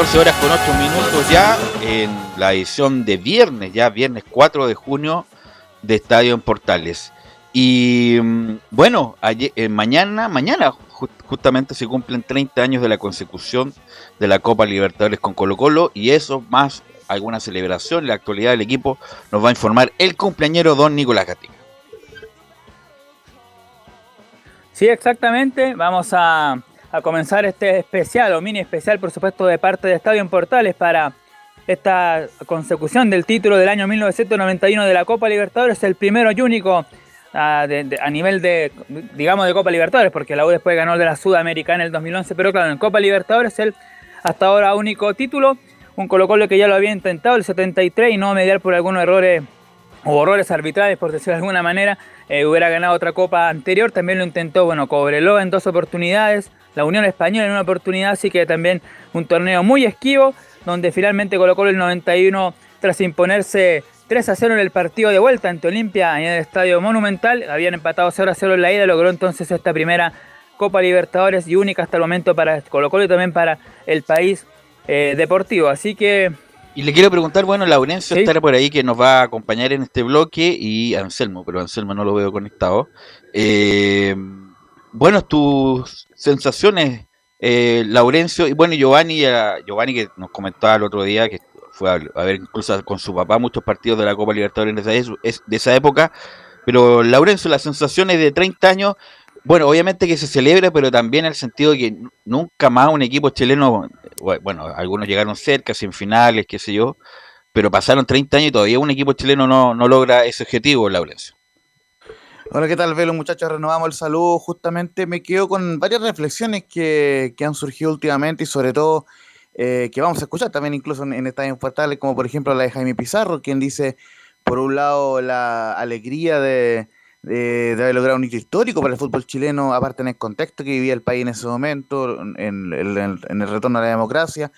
Horas con 8 minutos ya en la edición de viernes, ya viernes 4 de junio de Estadio en Portales. Y mm, bueno, ayer, eh, mañana, mañana justamente se cumplen 30 años de la consecución de la Copa Libertadores con Colo Colo y eso más alguna celebración, la actualidad del equipo, nos va a informar el cumpleañero don Nicolás Gatica. Sí, exactamente. Vamos a a comenzar este especial o mini especial, por supuesto, de parte de Estadio en Portales para esta consecución del título del año 1991 de la Copa Libertadores, el primero y único a, a, nivel de, digamos, de Copa Libertadores, porque la U después ganó de la Sudamericana en el 2011, pero claro, en Copa Libertadores el hasta ahora único título, un Colo Colo que ya lo había intentado el 73 y no mediar por algunos errores o errores arbitrales, por decirlo de alguna manera, eh, hubiera ganado otra copa anterior, también lo intentó, bueno, Cobreloa en dos oportunidades, la Unión Española en una oportunidad, así que también un torneo muy esquivo, donde finalmente colocó el 91 tras imponerse 3 a 0 en el partido de vuelta ante Olimpia en el Estadio Monumental. Habían empatado 0 a 0 en la ida, logró entonces esta primera Copa Libertadores y única hasta el momento para Colo Colo y también para el país eh, deportivo. Así que y le quiero preguntar, bueno, Laurencio estará por ahí que nos va a acompañar en este bloque y Anselmo, pero Anselmo no lo veo conectado. Eh, bueno, tus sensaciones, eh, Laurencio, y bueno, Giovanni, Giovanni que nos comentaba el otro día que fue a, ver incluso con su papá muchos partidos de la Copa Libertadores de esa, de esa época, pero Laurencio, las sensaciones de 30 años, bueno, obviamente que se celebra, pero también en el sentido de que nunca más un equipo chileno, bueno, algunos llegaron cerca, sin finales, qué sé yo, pero pasaron 30 años y todavía un equipo chileno no, no logra ese objetivo, Laurencio. Hola, ¿qué tal, Velo? Muchachos, renovamos el saludo. Justamente me quedo con varias reflexiones que, han surgido últimamente y sobre todo eh, que vamos a escuchar también incluso en, en estadios portales, como por ejemplo la de Jaime Pizarro, quien dice, por un lado, la alegría de, de, haber logrado un hito histórico para el fútbol chileno, aparte en el contexto que vivía el país en ese momento, en, el retorno a la democracia,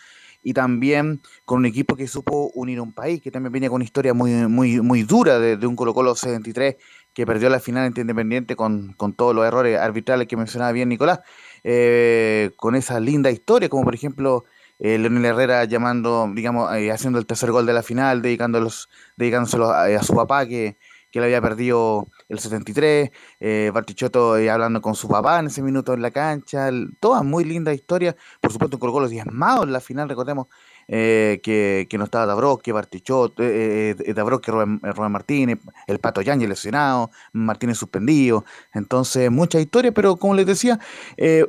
y también con un equipo que supo unir un país, que también venía con una historia muy, muy, muy dura de, un Colo Colo 73 que perdió la final ante Independiente con, con todos los errores arbitrales que mencionaba bien Nicolás, eh, con esa linda historia, como por ejemplo eh, Leonel Herrera llamando, digamos, eh, haciendo el tercer gol de la final, dedicándolos, dedicándoselo a su papá que que él había perdido el 73, eh, Bartichotto eh, hablando con su papá en ese minuto en la cancha, todas muy lindas historias, por supuesto un Colo Colo diezmado en la final, recordemos eh, que, que, no estaba Dabrowski, Bartichotto, eh, eh Dabrowski, Rubén, Martínez, el Pato Yáñez lesionado, Martínez suspendido, entonces mucha historia, pero como les decía,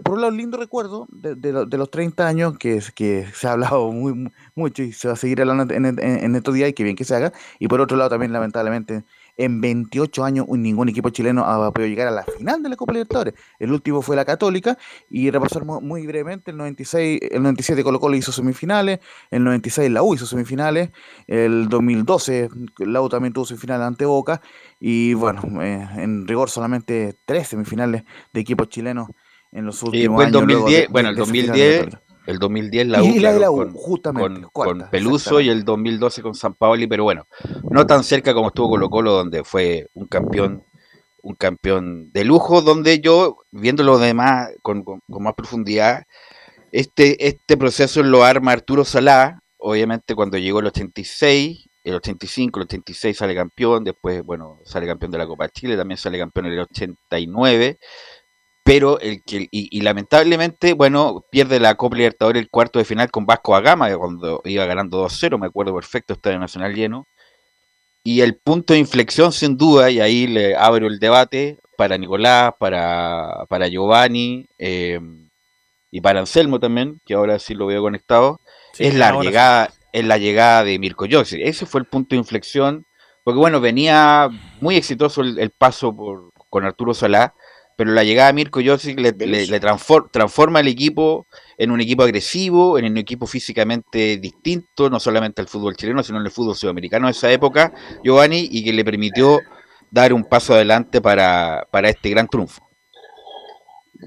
por un lado lindo recuerdo de, de, los 30 años que, que se ha hablado (laughs) muy, mucho y se va a seguir hablando en, en, en estos días y que bien que se haga, y por otro lado también lamentablemente en 28 años ningún equipo chileno ha podido llegar a la final de la Copa Libertadores. El último fue la Católica y repasar muy brevemente, el 96, el 97 Colo Colo hizo semifinales, el 96 la U hizo semifinales, el 2012 la U también tuvo semifinales ante Boca y bueno, eh, en rigor solamente tres semifinales de equipos chilenos en los últimos años. bueno, el 2010 el 2010 la U, con, Peluso y el 2012 con San Paoli, pero bueno, no tan cerca como estuvo Colo Colo, donde fue un campeón, un campeón de lujo, donde yo, viendo lo demás con, más profundidad, este, este proceso lo arma Arturo Salá, obviamente cuando llegó el 86, el 85, el 86 sale campeón, después, bueno, sale campeón de la Copa Chile, también sale campeón en el 89, pero el que y, lamentablemente, bueno, pierde la Copa Libertadores el cuarto de final con Vasco Agama, cuando iba ganando 2-0, me acuerdo perfecto, Estadio Nacional lleno. Y el punto de inflexión, sin duda, y ahí le abro el debate para Nicolás, para, para Giovanni eh, y para Anselmo también, que ahora sí lo veo conectado, es la llegada, es la llegada de Mirko Josic. Ese fue el punto de inflexión, porque bueno, venía muy exitoso el, paso por, con Arturo Salá, pero la llegada de Mirko Josic le, transforma el equipo en un equipo agresivo, en un equipo físicamente distinto, no solamente al fútbol chileno, sino en el fútbol sudamericano de esa época, Giovanni, y que le permitió dar un paso adelante para, este gran triunfo.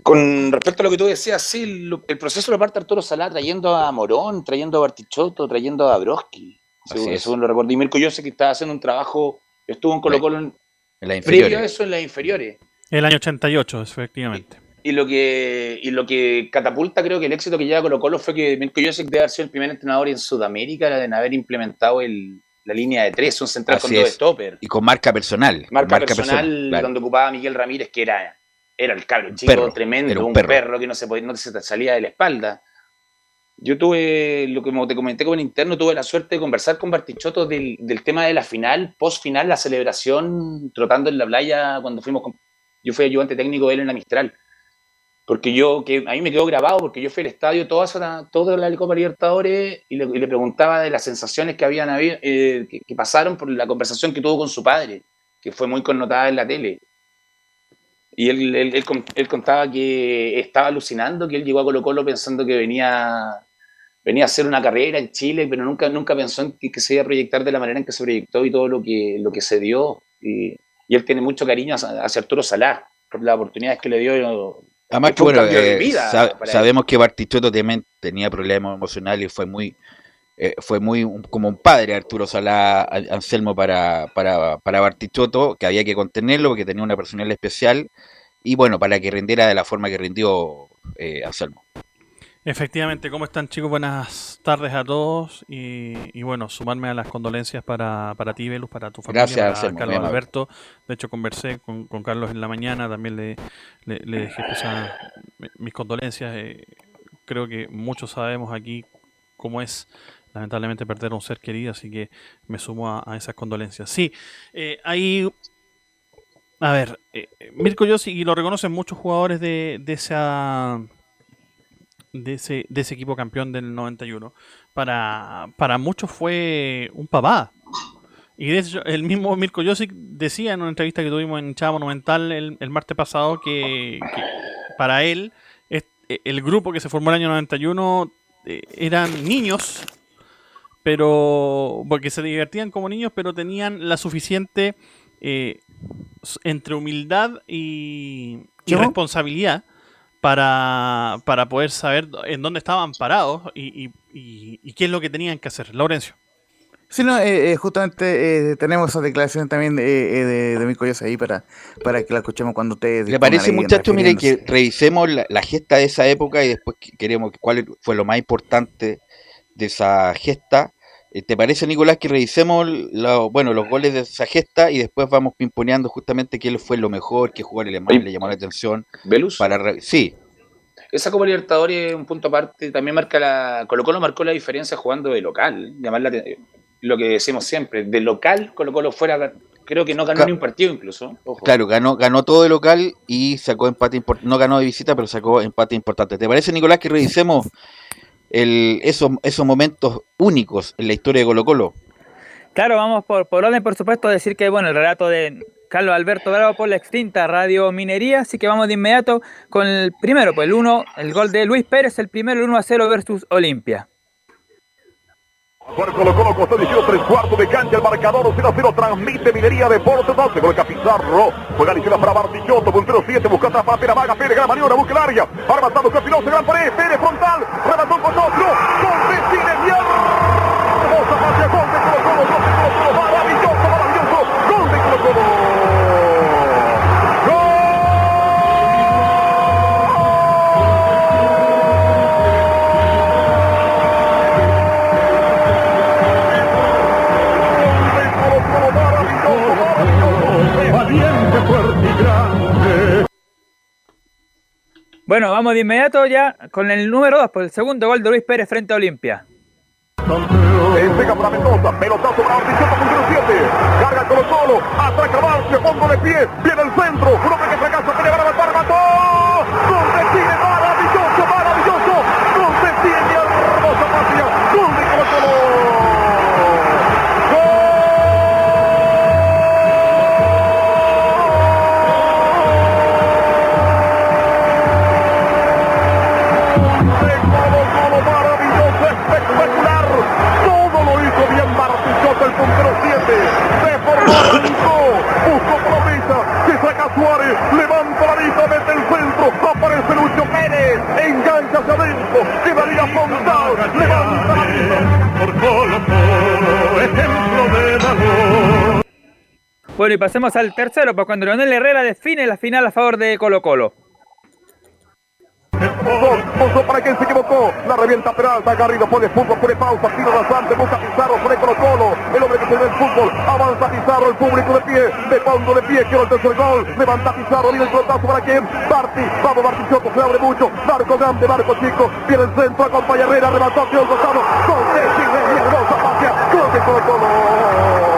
Con respecto a lo que tú decías, sí, el proceso lo parte Arturo Salá trayendo a Morón, trayendo a Bartichotto, trayendo a Broski. Según, lo recuerdo. Y Mirko Josic que estaba haciendo un trabajo, estuvo en Colo Colo en, la previo a eso en las inferiores. El año 88, efectivamente. Y, lo que, y lo que catapulta, creo que el éxito que lleva Colo Colo fue que Mirko Josic debe haber sido el primer entrenador en Sudamérica en haber implementado el, la línea de tres, un central con dos stopper. Y con marca personal. Marca, personal, donde ocupaba Miguel Ramírez, que era, era el cabro chico tremendo, un, perro. que no se, podía, no se salía de la espalda. Yo tuve, lo que te comenté como en interno, tuve la suerte de conversar con Bartichotto del, del tema de la final, post final, la celebración, trotando en la playa cuando fuimos con, yo fui ayudante técnico de él en la Mistral. Porque yo, que a mí me quedó grabado, porque yo fui al estadio toda, esa, toda la Copa Libertadores y le, y le, preguntaba de las sensaciones que habían habido, eh, que, pasaron por la conversación que tuvo con su padre, que fue muy connotada en la tele. Y él, él, él, contaba que estaba alucinando, que él llegó a Colo Colo pensando que venía, venía a hacer una carrera en Chile, pero nunca, nunca pensó en que, se iba a proyectar de la manera en que se proyectó y todo lo que, lo que se dio. Y, y él tiene mucho cariño hacia Arturo Salá, por las oportunidades que le dio. Además que, bueno, eh, sabemos que Bartichotto también tenía problemas emocionales y fue muy, eh, fue muy como un padre Arturo Salá Anselmo para, para, para Bartichotto, que había que contenerlo porque tenía una personalidad especial y bueno, para que rindiera de la forma que rindió eh, Anselmo. Efectivamente, ¿cómo están chicos? Buenas tardes a todos y, bueno, sumarme a las condolencias para, para ti, Velus, para tu familia, Gracias, para Carlos Alberto. De hecho, conversé con, Carlos en la mañana, también le, le, dejé mis condolencias. Eh, creo que muchos sabemos aquí cómo es lamentablemente perder a un ser querido, así que me sumo a, esas condolencias. Sí, eh, hay... A ver, eh, Mirko Yossi, y lo reconocen muchos jugadores de, de esa de ese, de ese equipo campeón del 91, para, para muchos fue un papá. Y de hecho, el mismo Mirko Josic decía en una entrevista que tuvimos en Chavo Monumental el, el martes pasado que, para él el grupo que se formó el año 91 eh, eran niños, pero porque se divertían como niños, pero tenían la suficiente eh, entre humildad y, y responsabilidad para, para poder saber en dónde estaban parados y, y, qué es lo que tenían que hacer. Laurencio. Sí, no, eh, eh, justamente eh, tenemos esa declaración también de, de, de Mirko ahí para, para que la escuchemos cuando ustedes... ¿Le parece, muchachos, mire, que revisemos la, gesta de esa época y después queremos cuál fue lo más importante de esa gesta? ¿Te parece, Nicolás, que revisemos bueno, los goles de esa gesta y después vamos pimponeando justamente qué fue lo mejor, qué jugador le, le llamó la atención? ¿Velus? Para sí. Esa Copa Libertadores, un punto aparte, también marca la. Colo Colo marcó la diferencia jugando de local. Llamar lo que decimos siempre, de local, Colo Colo fuera. Creo que no ganó ni un partido incluso. Claro, ganó, ganó todo de local y sacó empate importante. No ganó de visita, pero sacó empate importante. ¿Te parece, Nicolás, que revisemos el, esos, esos momentos únicos en la historia de Colo Colo? Claro, vamos por, por orden, por supuesto, decir que bueno, el relato de Carlos Alberto Bravo por la extinta Radio Minería, así que vamos de inmediato con el primero, pues el 1, el gol de Luis Pérez, el primero, el 1 a 0 versus Olimpia. Por Colo Colo, costado izquierdo, tres cuartos de cancha, el marcador 0 0, transmite Minería Deportes, 12, con el Capizarro, juega la izquierda para Bartichotto, puntero 7, busca atrás para Pera Vaga, Pérez, gran maniobra, busca el área, está busca Piloso, gran pared, Pérez frontal, remató con otro, gol Bueno, vamos de inmediato ya con el número 2, por el segundo gol de Luis Pérez frente a Olimpia. Pega para Mendoza, pelotazo para Ortizoto, punto 7. Carga Colo Colo, atraca Barcio, fondo de pie, viene el centro, un hombre que buscó, promesa, se saca Suárez, levanta la vista, mete el centro, aparece Lucho Pérez, engancha hacia adentro, quedaría Fontal, levanta la vista. Por Colo Colo, ejemplo de valor. Bueno, y pasemos al tercero, pues cuando Leonel Herrera define la final a favor de Colo Colo. Puso para quien se equivocó. La revienta Peralta. Garrido pone fútbol, pone pausa. Tiro rasante. Busca Pizarro. Pone Colo Colo. El hombre que pone el fútbol. Avanza Pizarro. El público de pie. De fondo de pie. Quiero el tercer gol. Levanta Pizarro. Viene el pelotazo para quien. Barti. Vamos Bartichotto. Se abre mucho. Barco grande. Barco chico. Viene el centro. Acompaña Herrera. Remató. Tío Gonzalo. Gol de hermosa patria. Gol de Colo Colo.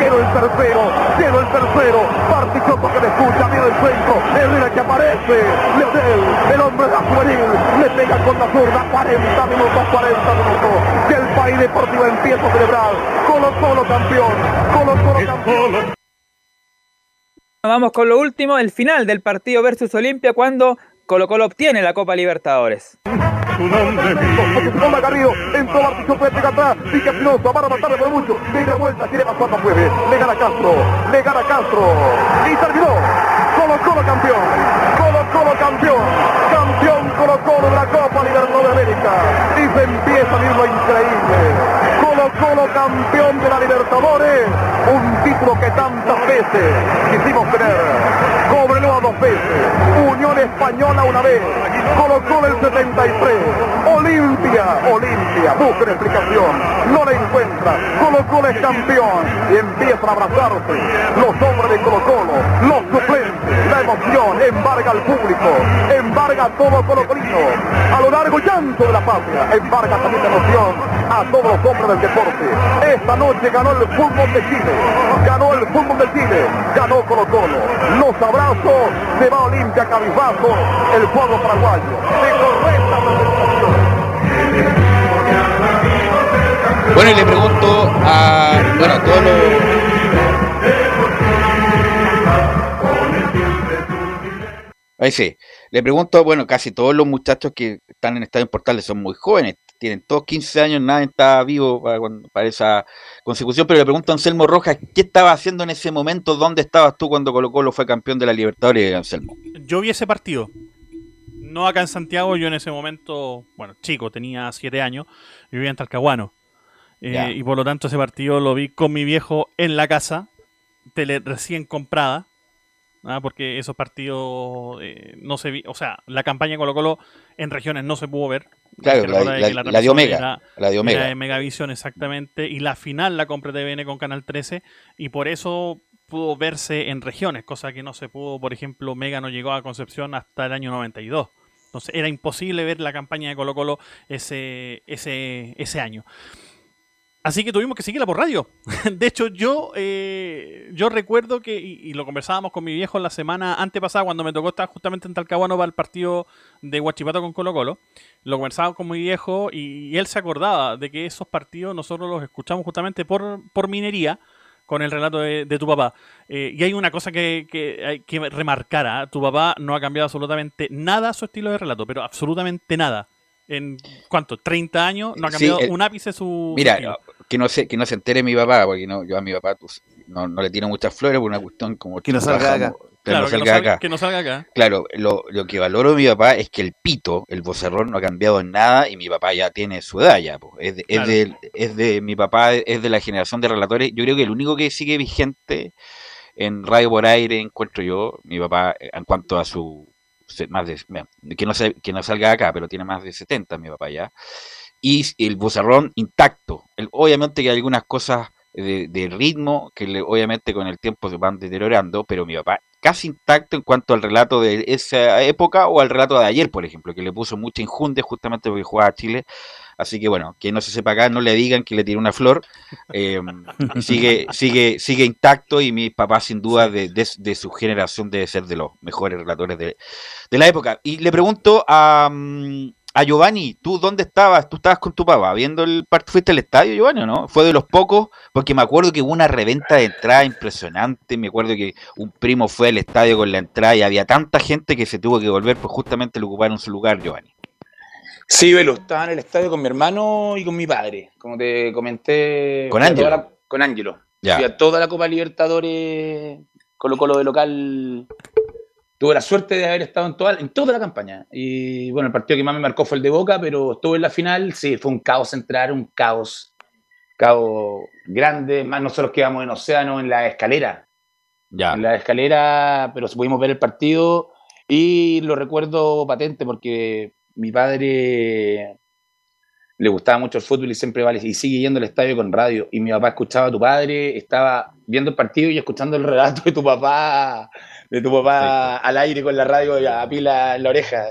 Quiero el tercero, quiero el tercero, Bartichotto que le escucha, viene el centro, Herrera que aparece, Leonel, el hombre de la juvenil, le pega con la zurda, 40 minutos, 40 minutos, que el país deportivo empieza a celebrar, Colo Colo campeón, Colo Colo campeón. Vamos con lo último, el final del partido versus Olimpia cuando Colo Colo obtiene la Copa Libertadores. tu nombre mío. Porque Garrido, entró Marticho Pérez atrás, Pica Espinosa, para matarle por mucho, de vuelta, quiere pasar, no puede, le gana Castro, le gana Castro, y terminó, Colo Colo campeón, Colo Colo campeón, campeón Colo Colo de la Copa Libertadores de América, y se empieza a ir lo increíble, Colo Colo campeón de la Libertadores, un título que tantas veces quisimos tener, Cobreloa dos veces, Unión Española una vez, Colo Colo el 73, Olimpia, Olimpia, busca explicación, no la encuentra, Colo Colo es campeón y empiezan a abrazarse los hombres de Colo Colo, los suplentes, la emoción embarga al público, embarga a todo Colo Colino, a lo largo llanto de la patria, embarga también la emoción a todos los hombres del deporte. Esta noche ganó el fútbol de Chile, ganó el fútbol de Chile, ganó Colo Colo, los abrazos, se va Olimpia cabizbajo, el pueblo paraguayo, de correcta Bueno, y le pregunto a, bueno, a todos los... Ahí sí. Le pregunto, bueno, casi todos los muchachos que están en Estadio Portales son muy jóvenes, tienen todos 15 años, nadie está vivo para, para, esa consecución, pero le pregunto a Anselmo Rojas, ¿qué estaba haciendo en ese momento? ¿Dónde estabas tú cuando Colo Colo fue campeón de la Libertadores, Anselmo? Yo vi ese partido, no acá en Santiago, yo en ese momento, bueno, chico, tenía 7 años, yo vivía en Talcahuano, eh, y por lo tanto ese partido lo vi con mi viejo en la casa, tele recién comprada, ¿ah? porque esos partidos eh, no se vi, o sea, la campaña Colo Colo en regiones no se pudo ver. Claro, la, la, la, de Omega. la de Omega. de Megavisión, exactamente. Y la final la compré TVN con Canal 13. Y por eso pudo verse en regiones, cosa que no se pudo, por ejemplo, Mega no llegó a Concepción hasta el año 92. Entonces era imposible ver la campaña de Colo Colo ese, ese, ese año. Así que tuvimos que seguirla por radio. (laughs) De hecho, yo, eh, yo recuerdo que, y, lo conversábamos con mi viejo la semana antepasada, cuando me tocó estar justamente en Talcahuano para el partido de Huachipato con Colo Colo. Lo conversábamos con mi viejo y, él se acordaba de que esos partidos nosotros los escuchamos justamente por, por minería, con el relato de, tu papá. Eh, y hay una cosa que, que que remarcar, ¿ah? tu papá no ha cambiado absolutamente nada su estilo de relato, pero absolutamente nada en cuánto, 30 años, no ha cambiado un ápice su. Mira, que no se, que no se entere mi papá, porque no, yo a mi papá pues, no, no, le tiro muchas flores por una cuestión como que no salga acá. Claro, que, no salga, que no salga acá. Claro, lo, lo, que valoro de mi papá es que el pito, el vocerrón, no ha cambiado en nada y mi papá ya tiene su edad ya. Pues. Es, de, es, de, es de mi papá, es de la generación de relatores. Yo creo que el único que sigue vigente en radio por aire encuentro yo, mi papá, en cuanto a su más de, que no, que no salga acá, pero tiene más de 70 mi papá ya. Y el bozarrón intacto. El, obviamente que hay algunas cosas de, ritmo que le, obviamente con el tiempo se van deteriorando, pero mi papá casi intacto en cuanto al relato de esa época o al relato de ayer, por ejemplo, que le puso mucha injundia justamente porque jugaba a Chile. Así que bueno, que no se sepa acá, no le digan que le tiró una flor. (laughs) Em, sigue, sigue, sigue intacto y mi papá sin duda de, de, su generación debe ser de los mejores relatores de, de la época. Y le pregunto a, mm, a Giovanni, ¿tú dónde estabas? ¿Tú estabas con tu papá viendo el partido? ¿Fuiste al estadio, Giovanni, o no? Fue de los pocos, porque me acuerdo que hubo una reventa de entrada impresionante. Me acuerdo que un primo fue al estadio con la entrada y había tanta gente que se tuvo que volver, pues justamente le ocuparon su lugar, Giovanni. Sí, Velo, estaba en el estadio con mi hermano y con mi padre, como te comenté. ¿Con Ángelo? Con Ángelo. Ya. toda la Copa Libertadores, Colo Colo de local. Tuve la suerte de haber estado en toda, en toda la campaña. Y bueno, el partido que más me marcó fue el de Boca, pero estuve en la final. Sí, fue un caos entrar, un caos. Caos grande. Más nosotros quedamos en Océano, en la escalera. Ya. En la escalera, pero pudimos ver el partido. Y lo recuerdo patente porque mi padre le gustaba mucho el fútbol y siempre vale, y sigue yendo al estadio con radio. Y mi papá escuchaba a tu padre, estaba viendo el partido y escuchando el relato de tu papá, de tu papá al aire con la radio y a pila en la oreja.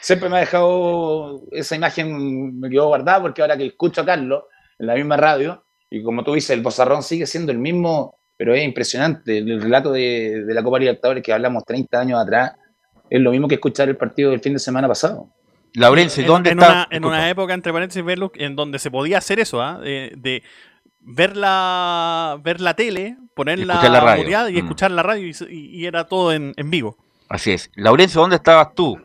Siempre me ha dejado esa imagen, me quedó guardada porque ahora que escucho a Carlos en la misma radio, y como tú dices, el bozarrón sigue siendo el mismo, pero es impresionante. El relato de, de la Copa Libertadores que hablamos 30 años atrás es lo mismo que escuchar el partido del fin de semana pasado. Laurencio, ¿dónde en, está? Una, en una época, entre paréntesis, verlo, en donde se podía hacer eso, ¿ah? de, ver, la, ver la tele, poner la, radio. y mm. escuchar la radio, y, era todo en, vivo. Así es. Laurencio, ¿dónde estabas tú?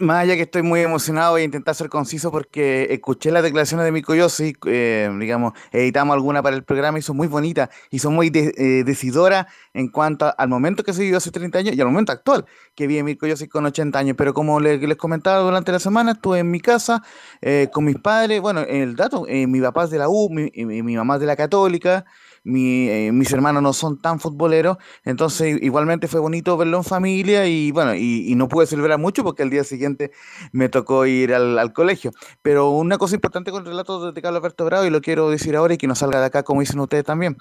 Más allá que estoy muy emocionado, voy a intentar ser conciso porque escuché las declaraciones de Mirko Yossi, eh, digamos, editamos alguna para el programa y son muy bonitas y son muy eh, decidoras en cuanto al momento que se vivió hace 30 años y al momento actual que vive Mirko Yossi con 80 años. Pero como les, les comentaba durante la semana, estuve en mi casa eh, con mis padres, bueno, el dato, mi papá es de la U, mi, mi mamá es de la Católica, mi, eh, mis hermanos no son tan futboleros, entonces igualmente fue bonito verlo en familia y bueno, y, no pude celebrar mucho porque el día siguiente me tocó ir al, colegio. Pero una cosa importante con el relato de Carlos Alberto Bravo, y lo quiero decir ahora y que no salga de acá como dicen ustedes también,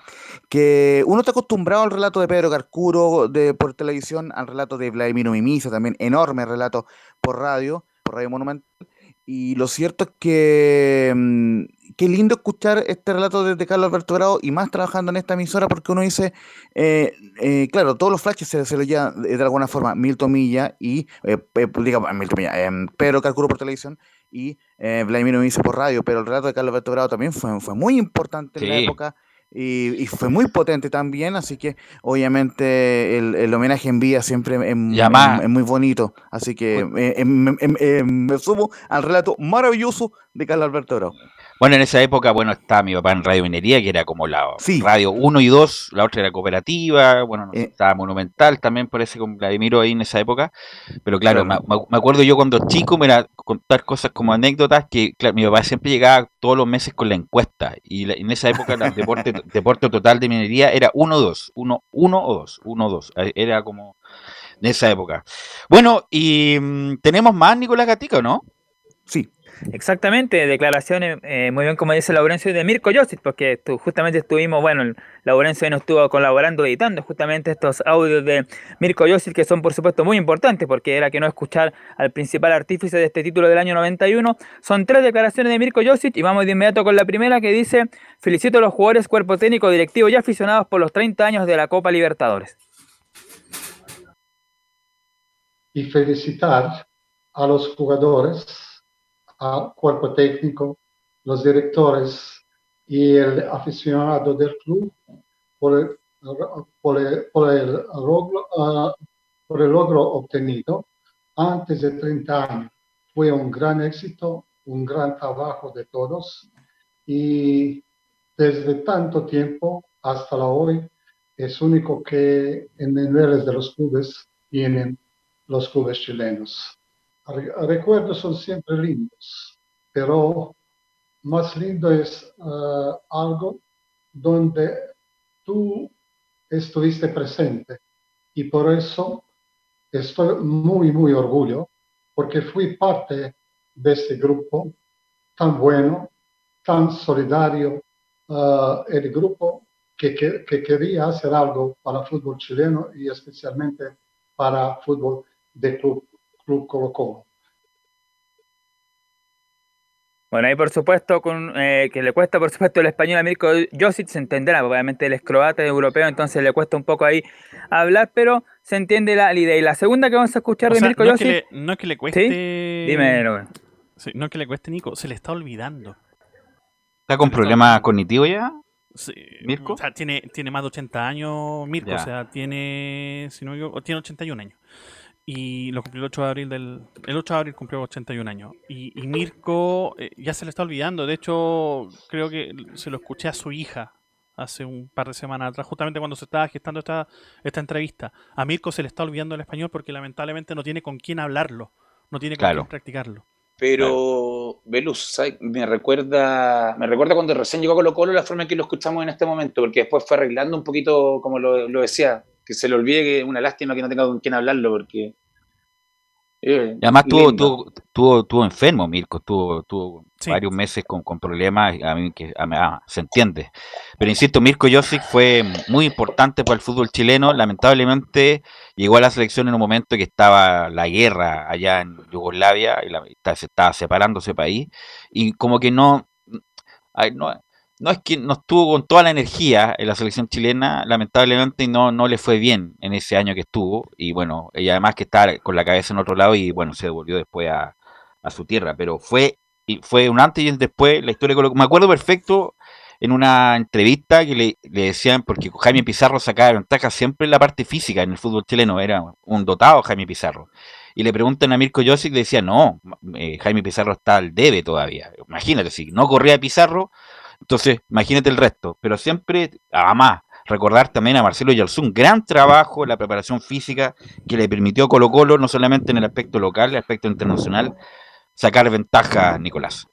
que uno está acostumbrado al relato de Pedro Carcuro de, por televisión, al relato de Vladimiro Mimisa, también enorme relato por radio, por Radio Monumental, y lo cierto es que mm, qué lindo escuchar este relato desde Carlos Alberto Grado y más trabajando en esta emisora porque uno dice, eh, eh, claro, todos los flashes se, se lo lleva de, alguna forma Milton Milla y, eh, digamos, Milton Milla, em, Pedro Calculo por televisión y Vladimir me dice por radio, pero el relato de Carlos Alberto Grado también fue, fue muy importante en la época y, fue muy potente también, así que obviamente el, homenaje en vida siempre es, muy bonito, así que me sumo al relato maravilloso de Carlos Alberto Grau. Bueno, en esa época, bueno, estaba mi papá en Radio Minería, que era como la radio 1 y 2, la otra era cooperativa, bueno, eh. estaba Monumental también, parece con Vladimiro ahí en esa época. Pero claro, me, acuerdo yo cuando chico, me era contar cosas como anécdotas, que mi papá siempre llegaba todos los meses con la encuesta, y en esa época el deporte, (laughs) deporte total de minería era 1-2, 1 o 2, 1-2, eh, era como de esa época. Bueno, y mm, tenemos más Nicolás Gatica, ¿no? Sí. Exactamente, declaraciones, eh, muy bien como dice Laurencio, de Mirko Josic, porque justamente estuvimos, bueno, Laurencio nos estuvo colaborando editando justamente estos audios de Mirko Josic, que son por supuesto muy importantes, porque era que no escuchar al principal artífice de este título del año 91. Son tres declaraciones de Mirko Josic y vamos de inmediato con la primera que dice, felicito a los jugadores, cuerpo técnico, directivo y aficionados por los 30 años de la Copa Libertadores. Y felicitar a los jugadores al cuerpo técnico, los directores y el aficionado del club por el, por logro, el logro obtenido antes de 30 años. Fue un gran éxito, un gran trabajo de todos y desde tanto tiempo hasta la hoy es único que en niveles de los clubes tienen los clubes chilenos recuerdos son siempre lindos, pero más lindo es eh, algo donde tú estuviste presente. Y por eso estoy muy, muy orgulloso porque fui parte de este grupo tan bueno, tan solidario, eh, el grupo que, que, quería hacer algo para el fútbol chileno y especialmente para el fútbol de club Club Colo Colo. Bueno, ahí por supuesto, con, eh, que le cuesta por supuesto el español a Mirko Josic, se entenderá, obviamente él es croata, y europeo, entonces le cuesta un poco ahí hablar, pero se entiende la, idea. Y la segunda que vamos a escuchar de Mirko no Josic... Es que le, no es que le cueste... Dime, no es que le cueste, Nico, se le está olvidando. ¿Está con problemas cognitivos ya? Sí, Mirko. O sea, tiene, tiene más de 80 años Mirko, o sea, tiene, si no, tiene 81 años y lo cumplió el 8 de abril del el 8 de abril cumplió 81 años. Y, Mirko eh, ya se le está olvidando. De hecho creo que se lo escuché a su hija hace un par de semanas atrás justamente cuando se estaba gestando esta esta entrevista. A Mirko se le está olvidando el español porque lamentablemente no tiene con quién hablarlo no tiene con quién practicarlo. Pero Velus me recuerda me recuerda cuando recién llegó a Colo Colo la forma en que lo escuchamos en este momento porque después fue arreglando un poquito como lo, lo decía que se le olvide que es una lástima que no tenga con quién hablarlo, porque. Eh, además tuvo, tuvo, tuvo, enfermo, Mirko, tuvo, tuvo varios meses con, con, problemas, a mí que ah, se entiende. Pero insisto, Mirko Josic fue muy importante para el fútbol chileno. Lamentablemente llegó a la selección en un momento que estaba la guerra allá en Yugoslavia y la, se estaba separando ese país. Y como que no, no no es que no estuvo con toda la energía en la selección chilena, lamentablemente no, no le fue bien en ese año que estuvo, y bueno, ella además que está con la cabeza en otro lado y bueno, se devolvió después a, su tierra, pero fue, fue un antes y un después, la historia Me acuerdo perfecto en una entrevista que le, decían, porque Jaime Pizarro sacaba ventaja siempre en la parte física en el fútbol chileno, era un dotado Jaime Pizarro. y le preguntan a Mirko Josic, le decía, no, eh, Jaime Pizarro está al debe todavía. Imagínate, si no corría Pizarro, entonces imagínate el resto. Pero siempre, además, recordar también a Marcelo un gran trabajo en la preparación física que le permitió Colo Colo, no solamente en el aspecto local, el aspecto internacional, sacar ventaja, Nicolás.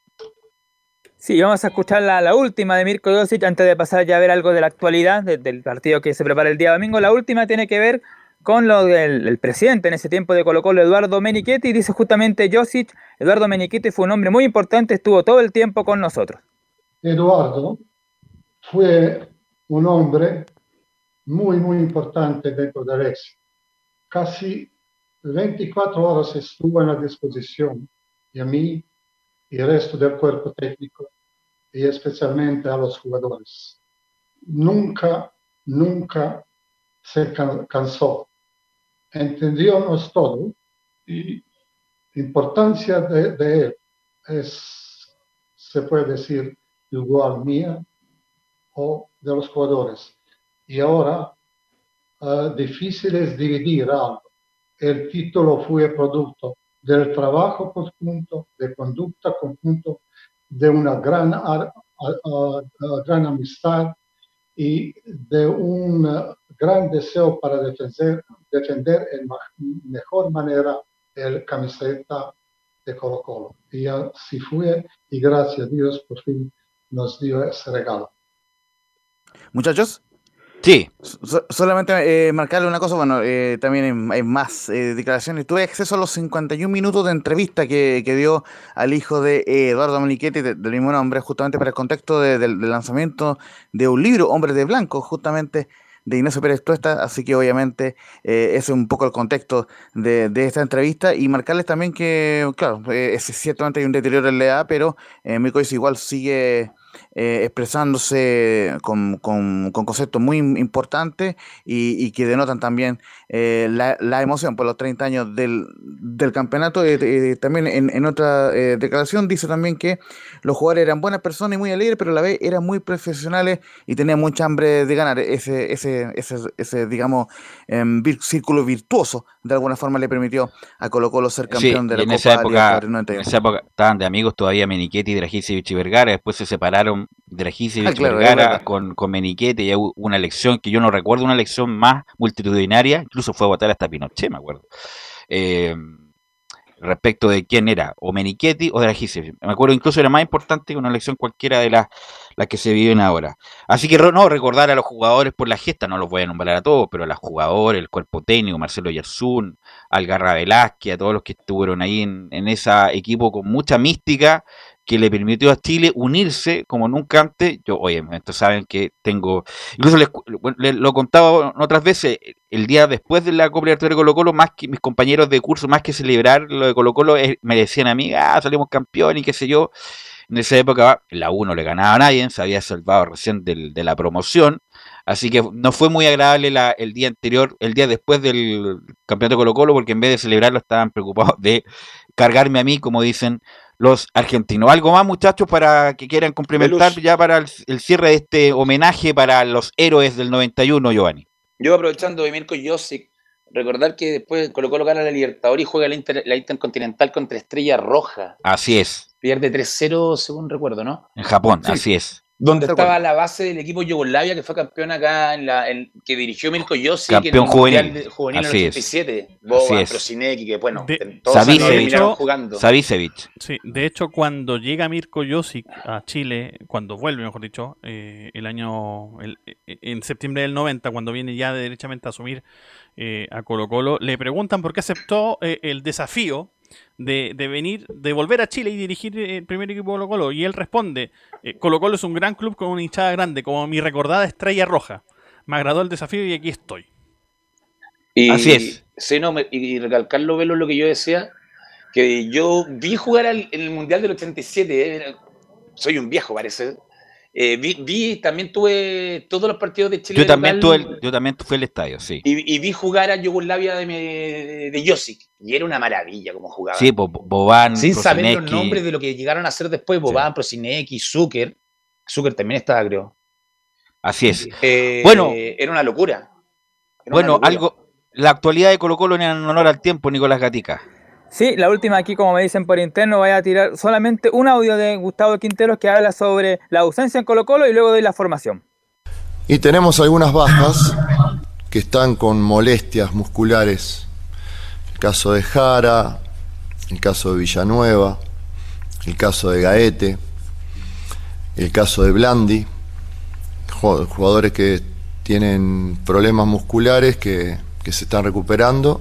Sí, vamos a escuchar la, última de Mirko Josic antes de pasar ya a ver algo de la actualidad del partido que se prepara el día domingo. La última tiene que ver con lo del presidente en ese tiempo de Colo Colo, Eduardo Menichetti, dice justamente Josic, Eduardo Menichetti fue un hombre muy importante, estuvo todo el tiempo con nosotros. Eduardo fue un hombre muy, muy importante dentro del éxito. Casi 24 horas estuvo en la disposición y a mí y el resto del cuerpo técnico y especialmente a los jugadores. Nunca, nunca se cansó. Entendiónos todo y la importancia de, él es, se puede decir, igual mía o de los jugadores. Y ahora, uh, difícil es dividir algo. El título fue producto del trabajo conjunto, de conducta conjunto, de una gran, gran amistad y de un gran deseo para defender, defender en mejor manera el camiseta de Colo Colo. Y así fue y gracias a Dios por fin nos dio ese regalo. Muchachos. Sí. solamente eh, marcarle una cosa, bueno, eh, también hay, más eh, declaraciones. Tuve acceso a los 51 minutos de entrevista que, dio al hijo de Eduardo Monichetti, del mismo nombre, justamente para el contexto del lanzamiento de un libro, Hombres de Blanco, justamente de Ignacio Pérez Tuesta, así que obviamente ese es un poco el contexto de, esta entrevista y marcarles también que, claro, es ciertamente hay un deterioro en la edad, pero eh, igual sigue eh, expresándose con, conceptos muy importantes y, que denotan también eh, la, emoción por los 30 años del, campeonato. Eh, también en, otra declaración dice también que los jugadores eran buenas personas y muy alegres, pero a la vez eran muy profesionales y tenían mucha hambre de ganar. Ese, ese, ese, digamos, em, círculo virtuoso de alguna forma le permitió a Colo Colo ser campeón de la en Copa esa época, En esa época estaban de amigos todavía Menichetti, Dragicevic y Vergara, después se separaron Dragicevic, ah, Vergara con, con y una elección que yo no recuerdo, una elección más multitudinaria, incluso fue a votar hasta Pinochet, me acuerdo. Eh, respecto de quién era, o Menichetti o Dragicevic. Me acuerdo incluso era más importante que una elección cualquiera de las, las que se viven ahora. Así que no, recordar a los jugadores por la gesta, no los voy a nombrar a todos, pero a los jugadores, el cuerpo técnico, Marcelo Yerzún, Algarra Velázquez, a todos los que estuvieron ahí en, en ese equipo con mucha mística que le permitió a Chile unirse como nunca antes. Yo, oye, estos saben que tengo, incluso les, lo contaba otras veces, el día después de la Copa de Colo Colo, más que mis compañeros de curso, más que celebrar lo de Colo Colo, me decían a mí, ah, salimos campeón y qué sé yo. En esa época la 1 le ganaba a nadie, se había salvado recién de la promoción, así que no fue muy agradable el día anterior, el día después del campeonato de Colo Colo, porque en vez de celebrarlo estaban preocupados de cargarme a mí, como dicen los argentinos. ¿Algo más, muchachos, para que quieran complementar ya para el, cierre de este homenaje para los héroes del 91, Giovanni? Yo aprovechando de Mirko Josic, recordar que después colocó gana la Libertadores y juega la, la Intercontinental contra Estrella Roja. Así es. Pierde 3-0, según recuerdo, ¿no? En Japón, así es. Donde estaba la base del equipo Yugoslavia que fue campeón acá en la que dirigió Mirko Yossi campeón juvenil, juvenil en el 87 Boba, Prosinecki que bueno de, jugando. Savicevic sí de hecho cuando llega Mirko Josic a Chile cuando vuelve mejor dicho eh, el año el, en septiembre del 90 cuando viene ya derechamente a asumir eh, a Colo Colo le preguntan por qué aceptó eh, el desafío de, de, venir, de volver a Chile y dirigir el primer equipo Colo Colo. Y él responde, eh, Colo Colo es un gran club con una hinchada grande, como mi recordada estrella roja. Me agradó el desafío y aquí estoy. Y, Así es. Sí, no, y recalcarlo, Velo, lo que yo decía, que yo vi jugar en el Mundial del 87, eh, soy un viejo parece, eh, vi, también tuve todos los partidos de Chile. Yo también, tuve yo también fui al estadio, sí. Y, vi jugar a Yugoslavia de, de, de Josic. Y era una maravilla como jugaba. Sí, Boban, Sin saber los nombres de lo que llegaron a hacer después, Boban, sí. Prosinecki, Zucker. Zucker también estaba, creo. Así es. Eh, bueno. Era una locura. bueno, algo. La actualidad de Colo Colo en honor al tiempo, Nicolás Gatica. Sí, la última aquí, como me dicen por interno, voy a tirar solamente un audio de Gustavo Quinteros que habla sobre la ausencia en Colo Colo y luego doy la formación. Y tenemos algunas bajas que están con molestias musculares. El caso de Jara, el caso de Villanueva, el caso de Gaete, el caso de Blandi, jugadores que tienen problemas musculares que, que se están recuperando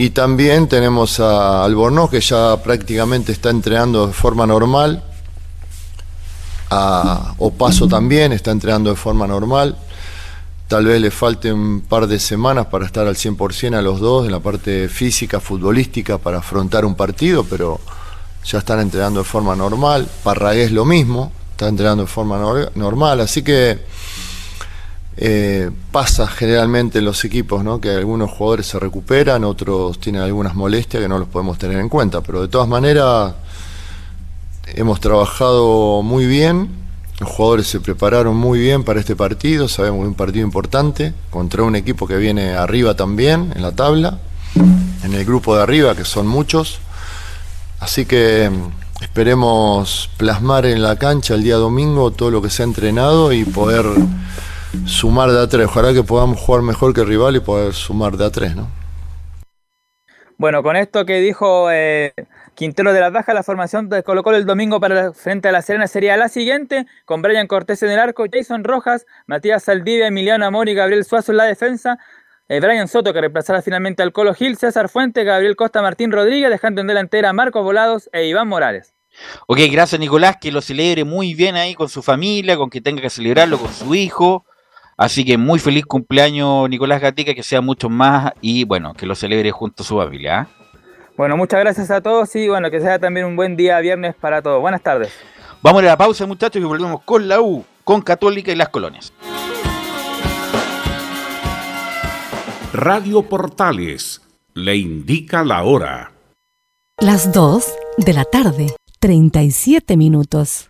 y también tenemos a Albornoz que ya prácticamente está entrenando de forma normal. A Opaso también está entrenando de forma normal. Tal vez le falte un par de semanas para estar al 100% a los dos en la parte física, futbolística, para afrontar un partido, pero ya están entrenando de forma normal. Parragués lo mismo, está entrenando de forma normal. Así que eh, pasa generalmente en los equipos. Que algunos jugadores se recuperan, otros tienen algunas molestias que no los podemos tener en cuenta, pero de todas maneras hemos trabajado muy bien, los jugadores se prepararon muy bien para este partido, sabemos que es un partido importante, contra un equipo que viene arriba también en la tabla, en el grupo de arriba, que son muchos, así que mm, esperemos plasmar en la cancha el día domingo todo lo que se ha entrenado y poder sumar de a tres. Ojalá que podamos jugar mejor que el rival y poder sumar de a tres, ¿no? Bueno, con esto que dijo eh, Quintero de la Baja, la formación de Colo Colo el domingo para frente a la Serena sería la siguiente, con Brian Cortés en el arco, Jason Rojas, Matías Saldivia, Emiliano Amor y Gabriel Suazo en la defensa, eh, Brian Soto que reemplazará finalmente al Colo Gil, César Fuente, Gabriel Costa, Martín Rodríguez, dejando en delantera a Marcos Volados e Iván Morales. Ok, gracias Nicolás, que lo celebre muy bien ahí con su familia, con que tenga que celebrarlo con su hijo. Así que muy feliz cumpleaños, Nicolás Gatica, que sea mucho más y bueno, que lo celebre junto a su familia. ¿ah? Bueno, muchas gracias a todos y bueno, que sea también un buen día viernes para todos. Buenas tardes. Vamos a la pausa, muchachos, y volvemos con la U, con Católica y las colonias. Radio Portales le indica la hora. Las 2 de la tarde, 37 minutos.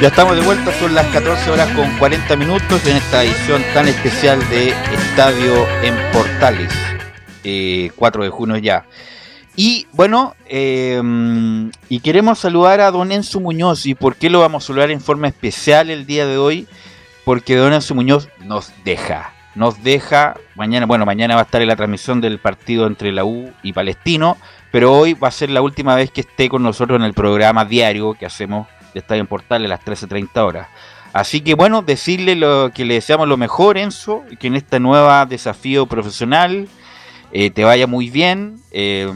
Ya estamos de vuelta, son las 14 horas con 40 minutos en esta edición tan especial de Estadio en Portales, 4 de junio ya. Y bueno, eh, y queremos saludar a don Enzo Muñoz. ¿Y por qué lo vamos a saludar en forma especial el día de hoy? Porque don Enzo Muñoz nos deja. Nos deja, mañana, bueno, mañana va a estar en la transmisión del partido entre la U y Palestino, pero hoy va a ser la última vez que esté con nosotros en el programa diario que hacemos de en Portal a las 13.30 horas. Así que bueno, decirle lo, que le deseamos lo mejor, Enzo, que en este nuevo desafío profesional eh, te vaya muy bien. Eh,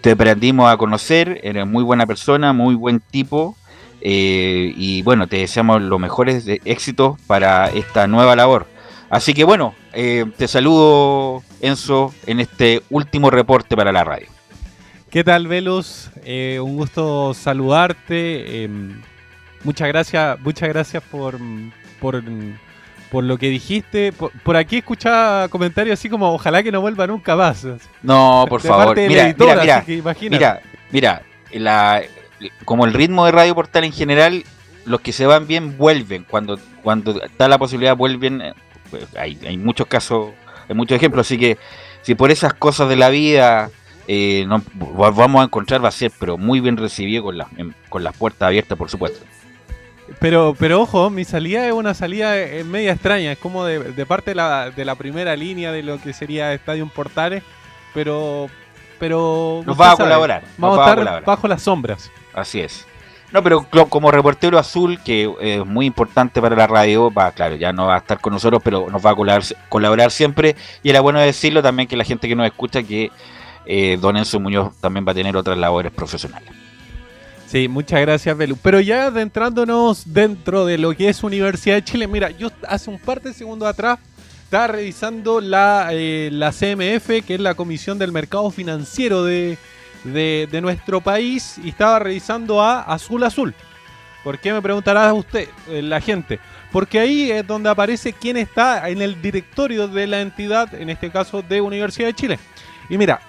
te aprendimos a conocer, eres muy buena persona, muy buen tipo. eh, y bueno, te deseamos los mejores éxitos para esta nueva labor. Así que bueno, te saludo Enzo en este último reporte para la radio. ¿Qué tal, Velus? Eh, un gusto saludarte. eh, muchas gracias, muchas gracias por, por, por lo que dijiste. Por, por aquí escuchaba comentarios así como ojalá que no vuelva nunca más. No, (laughs) por De favor. parte Mira, mira, mira, la- como el ritmo de Radio Portal en general, los que se van bien vuelven. Cuando, cuando está la posibilidad vuelven. pues, hay, hay muchos casos, hay muchos ejemplos. Así que si por esas cosas de la vida eh, no, vamos a encontrar, va a ser pero muy bien recibido con, las en- con las puertas abiertas, por supuesto. Pero, pero ojo, mi salida es una salida eh, media extraña, es como de, de parte de la, de la primera línea de lo que sería Estadio Portales, pero... pero Nos va a sabe, colaborar, Vamos va a estar colaborar. bajo las sombras. Así es. No, pero como reportero azul, que es muy importante para la radio, va, claro, ya no va a estar con nosotros, pero nos va a colaborar, colaborar siempre. Y era bueno decirlo también que la gente que nos escucha, que eh, Don Enzo Muñoz también va a tener otras labores profesionales. Sí, muchas gracias, Belu. Pero ya adentrándonos dentro de lo que es Universidad de Chile, mira, yo hace un par de segundos atrás estaba revisando la, eh, la CMF, que es la Comisión del Mercado Financiero de, de, nuestro país, y estaba revisando a Azul Azul. ¿Por qué me preguntará usted, eh, la gente? Porque ahí es donde aparece quién está en el directorio de la entidad, en este caso de Universidad de Chile. Y mira,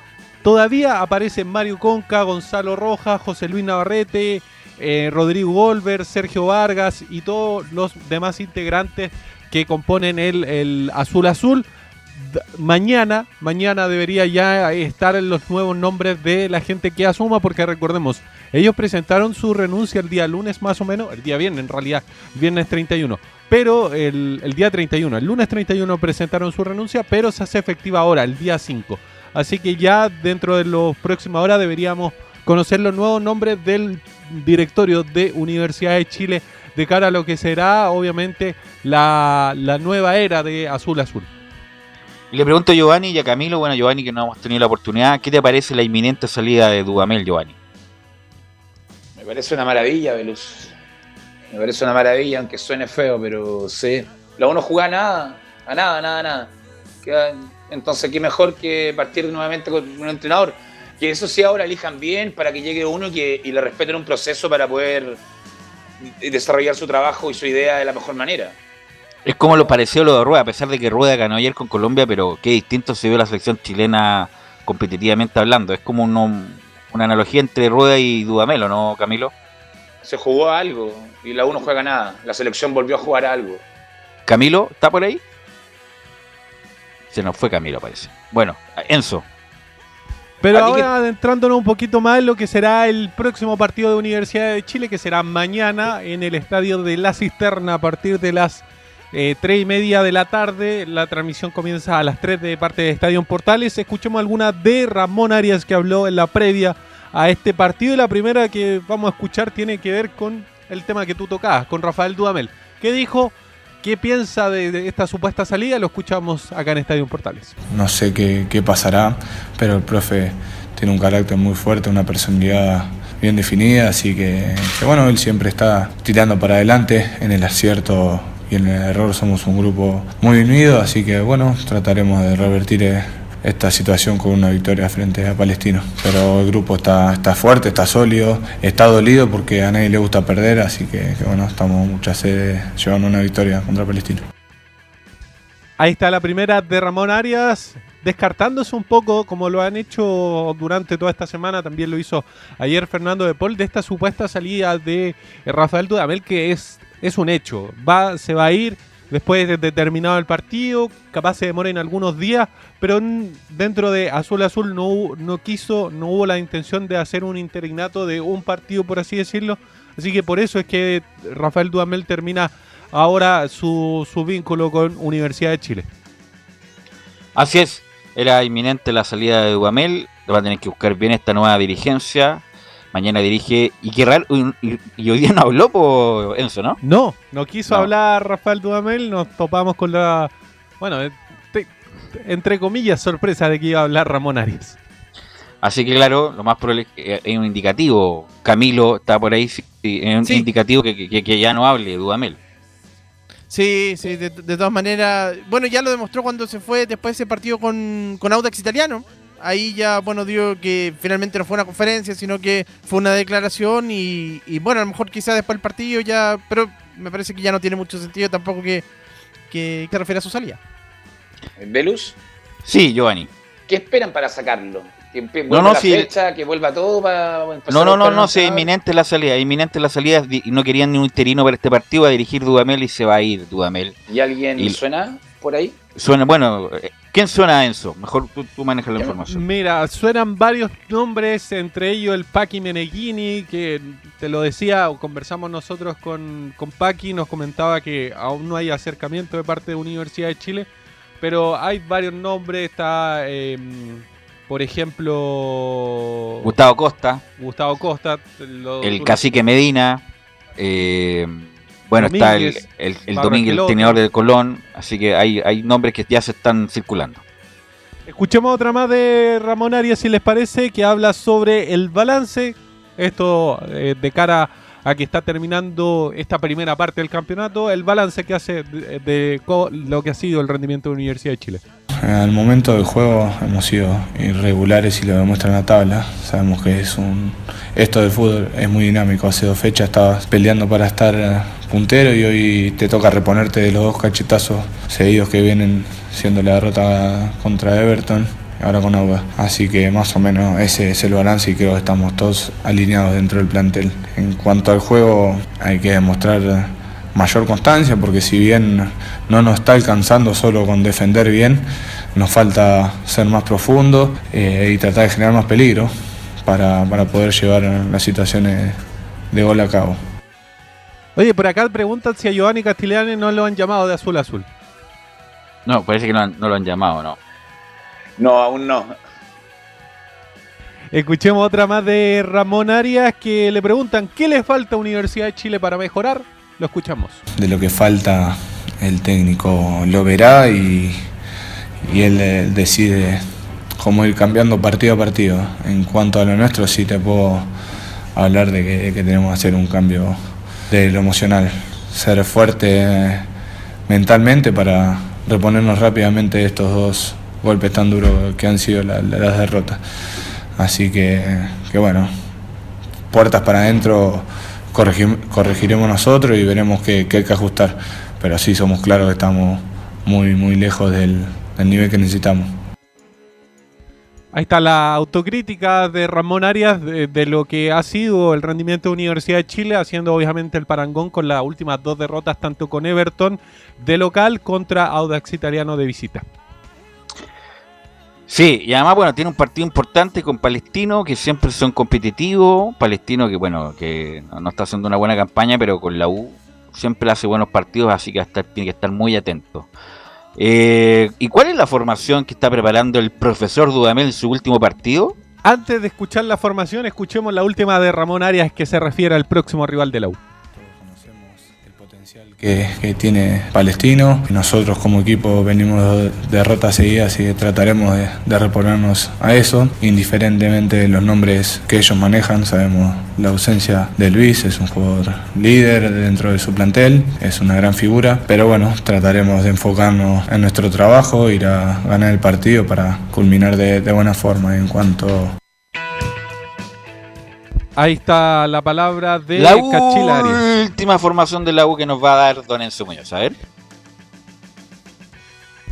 Todavía aparecen Mario Conca, Gonzalo Rojas, José Luis Navarrete, eh, Rodrigo Golver, Sergio Vargas y todos los demás integrantes que componen el, Azul Azul. Mañana, mañana debería ya estar en los nuevos nombres de la gente que asuma, porque recordemos, ellos presentaron su renuncia el día lunes más o menos, el día viernes en realidad, viernes 31. Pero el, el día 31, el lunes 31 presentaron su renuncia, pero se hace efectiva ahora, el día 5. Así que ya dentro de las próximas horas deberíamos conocer los nuevos nombres del directorio de Universidad de Chile de cara a lo que será obviamente la, la nueva era de Azul Azul. Y le pregunto a Giovanni y a Camilo, bueno, Giovanni, que no hemos tenido la oportunidad, ¿qué te parece la inminente salida de Dudamel, Giovanni? Me parece una maravilla, Velus. Me parece una maravilla, aunque suene feo, pero sí. La uno juega a nada, a nada, a nada, a nada. Queda- Entonces, qué mejor que partir nuevamente con un entrenador. Que eso sí ahora elijan bien para que llegue uno y, que, y le respeten un proceso para poder desarrollar su trabajo y su idea de la mejor manera. Es como lo pareció lo de Rueda, a pesar de que Rueda ganó ayer con Colombia, pero qué distinto se vio la selección chilena competitivamente hablando. Es como uno- una analogía entre Rueda y Dudamel, ¿o no, Camilo? Se jugó a algo y la uno juega nada. La selección volvió a jugar a algo. Camilo, ¿está por ahí? Se nos fue Camilo, parece. Bueno, Enzo. Pero ¿A ti ahora adentrándonos un poquito más en lo que será el próximo partido de Universidad de Chile, que será mañana en el estadio de La Cisterna a partir de las eh, 3 y media de la tarde. La transmisión comienza a las 3 de parte de Estadio Portales. Escuchemos alguna de Ramón Arias que habló en la previa a este partido. Y la primera que vamos a escuchar tiene que ver con el tema que tú tocabas, con Rafael Dudamel. ¿Qué dijo? ¿Qué piensa de, esta supuesta salida? Lo escuchamos acá en Estadio Portales. No sé qué, pasará, pero el profe tiene un carácter muy fuerte, una personalidad bien definida, así que, que bueno, él siempre está tirando para adelante en el acierto y en el error somos un grupo muy unido, así que bueno, trataremos de revertir esta situación con una victoria frente a Palestino. Pero el grupo está, está fuerte, está sólido, está dolido porque a nadie le gusta perder, así que, bueno, estamos muchas sede llevando una victoria contra Palestino. Ahí está la primera de Ramón Arias. descartándose un poco, como lo han hecho durante toda esta semana, también lo hizo ayer Fernando de Paul, de esta supuesta salida de Rafael Dudamel, que es, es un hecho. Va, se va a ir después de terminado el partido, capaz se demora en algunos días, pero dentro de Azul Azul no, no quiso, no hubo la intención de hacer un interinato de un partido, por así decirlo. Así que por eso es que Rafael Dudamel termina ahora su, su vínculo con Universidad de Chile. Así es, era inminente la salida de Dudamel, va a tener que buscar bien esta nueva dirigencia mañana dirige. Y qué raro, y, hoy día no habló por Enzo, ¿no? No, no quiso hablar Rafael Dudamel, nos topamos con la. Bueno, entre comillas, sorpresa de que iba a hablar Ramón Arias. Así que claro, lo más probable es un indicativo. Camilo está por ahí, es un indicativo que, ya no hable Dudamel. Sí, sí, de, todas maneras. Bueno, ya lo demostró cuando se fue después de ese partido con, con Audax Italiano ahí ya, bueno, dio que finalmente no fue una conferencia, sino que fue una declaración y, bueno, a lo mejor quizás después del partido ya, pero me parece que ya no tiene mucho sentido tampoco que, que, que refiere a su salida. ¿Velus? Sí, Giovanni. ¿Qué esperan para sacarlo? ¿Que vuelva no, no, fecha, que vuelva todo para No, no, no, no, sí, inminente la salida, inminente la salida y no querían ni un interino para este partido a dirigir Dudamel y se va a ir Dudamel. ¿Y alguien suena por ahí? Suena, bueno, ¿quién suena Enzo? Mejor tú, manejas la información. Mira, suenan varios nombres, entre ellos el Paki Meneghini, que te lo decía, conversamos nosotros con, con Paki, nos comentaba que aún no hay acercamiento de parte de Universidad de Chile, pero hay varios nombres, está, em, por ejemplo... Gustavo Costa. Gustavo Costa. el Cacique Medina. Eh, bueno, está el, el, el Domingo, el tenedor de Colón, así que hay, hay nombres que ya se están circulando. Escuchemos otra más de Ramón Arias, si les parece, que habla sobre el balance. Esto eh, de cara a que está terminando esta primera parte del campeonato, el balance que hace de, lo que ha sido el rendimiento de la Universidad de Chile. Al momento del juego hemos sido irregulares y lo demuestra en la tabla. Sabemos que es un esto del fútbol es muy dinámico. Hace dos fechas estabas peleando para estar eh, puntero y hoy te toca reponerte de los dos cachetazos seguidos que vienen siendo la derrota contra Everton ahora con Auda. Así que más o menos ese es el balance y creo que estamos todos alineados dentro del plantel. En cuanto al juego hay que demostrar mayor constancia porque si bien no nos está alcanzando solo con defender bien, nos falta ser más profundo eh, y tratar de generar más peligro para, para poder llevar las situaciones de gol a cabo. Oye, por acá preguntan si a Giovanni Castigliani no lo han llamado de azul a azul. No, parece que no, lo han llamado, no. No, aún no. Escuchemos otra más de Ramón Arias que le preguntan ¿qué le falta a Universidad de Chile para mejorar? Lo escuchamos. De lo que falta el técnico lo verá y, y él eh, decide cómo ir cambiando partido a partido. En cuanto a lo nuestro sí te puedo hablar de que, que tenemos que hacer un cambio de lo emocional, ser fuerte mentalmente para reponernos rápidamente de estos dos golpes tan duros que han sido las derrotas. Así que, que, bueno, puertas para adentro corregiremos nosotros y veremos qué, hay que ajustar. Pero sí somos claros que estamos muy, muy lejos del nivel que necesitamos. Ahí está la autocrítica de Ramón Arias de, lo que ha sido el rendimiento de Universidad de Chile, haciendo obviamente el parangón con las últimas dos derrotas, tanto con Everton de local contra Audax Italiano de visita. Sí, y además, bueno, tiene un partido importante con Palestino, que siempre son competitivos. Palestino que, bueno, que no está haciendo una buena campaña, pero con la U siempre hace buenos partidos, así que tiene que estar muy atento. Eh, ¿Y cuál es la formación que está preparando el profesor Dudamel en su último partido? Antes de escuchar la formación, escuchemos la última de Ramón Arias que se refiere al próximo rival de la U que, tiene Palestino. Nosotros como equipo venimos de derrotas seguidas y trataremos de, reponernos a eso, indiferentemente de los nombres que ellos manejan. Sabemos la ausencia de Luis, es un jugador líder dentro de su plantel, es una gran figura, pero bueno, trataremos de enfocarnos en nuestro trabajo, ir a ganar el partido para culminar de, de buena forma en cuanto Ahí está la palabra de la última formación de la U que nos va a dar Don Enzo Muñoz. A ver.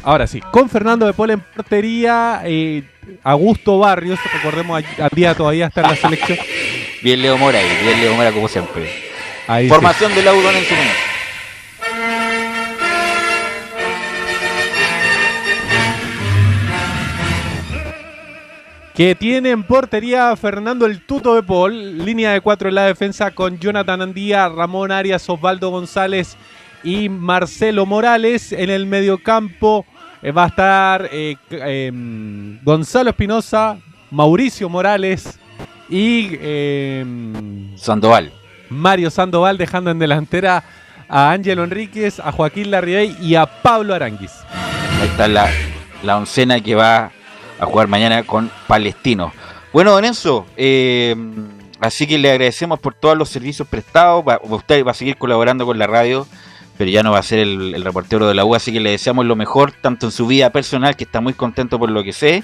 Ahora sí, con Fernando de Paul en portería, eh, Augusto Barrios, recordemos, al día todavía está en la selección. Bien Leo Mora ahí, bien Leo Mora como siempre. Ahí Formación del Audon en su minuto. Que tiene en portería Fernando el Tuto de Paul, línea de cuatro en la defensa con Jonathan Andía, Ramón Arias, Osvaldo González y Marcelo Morales. En el mediocampo eh, va a estar eh, em, Gonzalo Espinosa, Mauricio Morales y em, Sandoval. Mario Sandoval dejando en delantera a Ángelo Enríquez, a Joaquín Larriey y a Pablo Aranguis. Ahí está la, la oncena que va a jugar mañana con Palestino. Bueno, don Enzo, eh, así que le agradecemos por todos los servicios prestados. Va, usted va a seguir colaborando con la radio, pero ya no va a ser el, el, reportero de la U, así que le deseamos lo mejor, tanto en su vida personal, que está muy contento por lo que sé,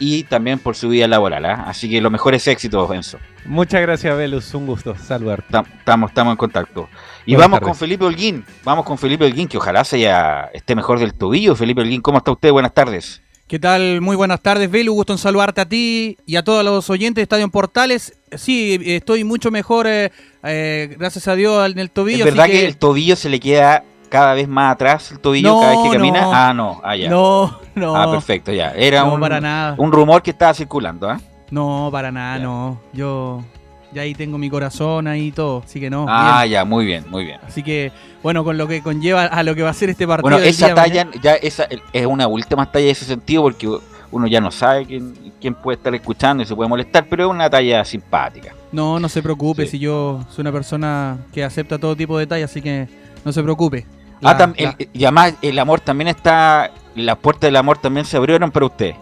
y también por su vida laboral. ¿eh? Así que los mejores éxitos, Enzo. Muchas gracias, Velus. Un gusto saludarte. Estamos, estamos en contacto. Y Buenas vamos tardes. con Felipe Holguín. Vamos con Felipe Holguín, que ojalá se haya, esté mejor del tobillo. Felipe Holguín, ¿cómo está usted? Buenas tardes. ¿Qué tal? Muy buenas tardes, Velu. Gusto en saludarte a ti y a todos los oyentes de Estadio en Portales. Sí, estoy mucho mejor, eh, eh, gracias a Dios, en el tobillo. ¿Es verdad que... el tobillo se le queda cada vez más atrás, el tobillo, No, cada vez que camina? no. Ah, no, ah, ya. No, no. Ah, perfecto, ya. Era No, un, para nada. un rumor que estaba circulando, ¿ah? No, para nada, no. Yo ya ahí tengo mi corazón ahí y todo, así que no. Ah, bien. ya, muy bien, muy bien. Así que, bueno, con lo que conlleva a lo que va a ser este partido. Bueno, esa talla, mañana. ya esa es una última talla en ese sentido porque uno ya no sabe quién, quién puede estar escuchando y se puede molestar, pero es una talla simpática. No, no se preocupe, si yo soy una persona que acepta todo tipo de detalles, así que no se preocupe. ah, La- tam- la- el- y además el amor también está, las puertas del amor también se abrieron para usted.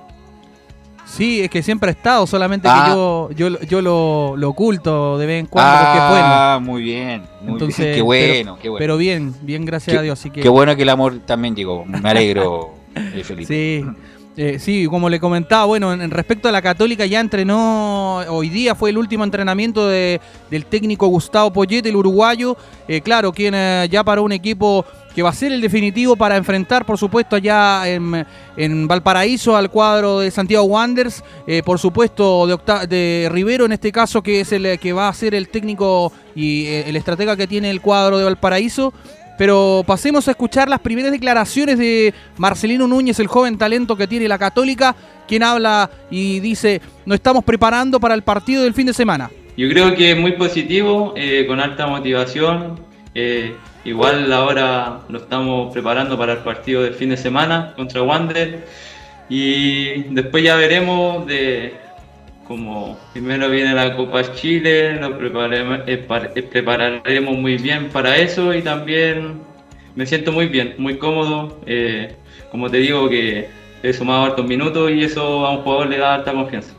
Sí, es que siempre ha estado, solamente Ah. que yo, yo, yo lo, lo oculto de vez en cuando porque es bueno. ah, muy bien, muy Entonces, bien. Qué bueno, pero, qué bueno. pero bien, bien, gracias Qué- a Dios. Así que, Qué bueno que el amor también llegó. Me alegro, (laughs) eh, Felipe. Sí, eh, sí, como le comentaba, bueno, en, en respecto a la Católica ya entrenó, hoy día fue el último entrenamiento de- del técnico Gustavo Poyete, el uruguayo, eh, claro, quien eh, ya paró un equipo que va a ser el definitivo para enfrentar, por supuesto, allá en, Valparaíso al cuadro de Santiago Wanderers, eh, por supuesto, de, Octa- Rivero en este caso, que es el eh, que va a ser el técnico y eh, el estratega que tiene el cuadro de Valparaíso. Pero pasemos a escuchar las primeras declaraciones de Marcelino Núñez, el joven talento que tiene la Católica, quien habla y dice, nos estamos preparando para el partido del fin de semana. Yo creo que es muy positivo, con alta motivación. Igual ahora lo estamos preparando para el partido del fin de semana contra Wander. Y después ya veremos de como primero viene la Copa Chile, preparemos, eh, eh, prepararemos muy bien para eso y también me siento muy bien, muy cómodo. eh, como te digo que he sumado hartos minutos y eso a un jugador le da alta confianza.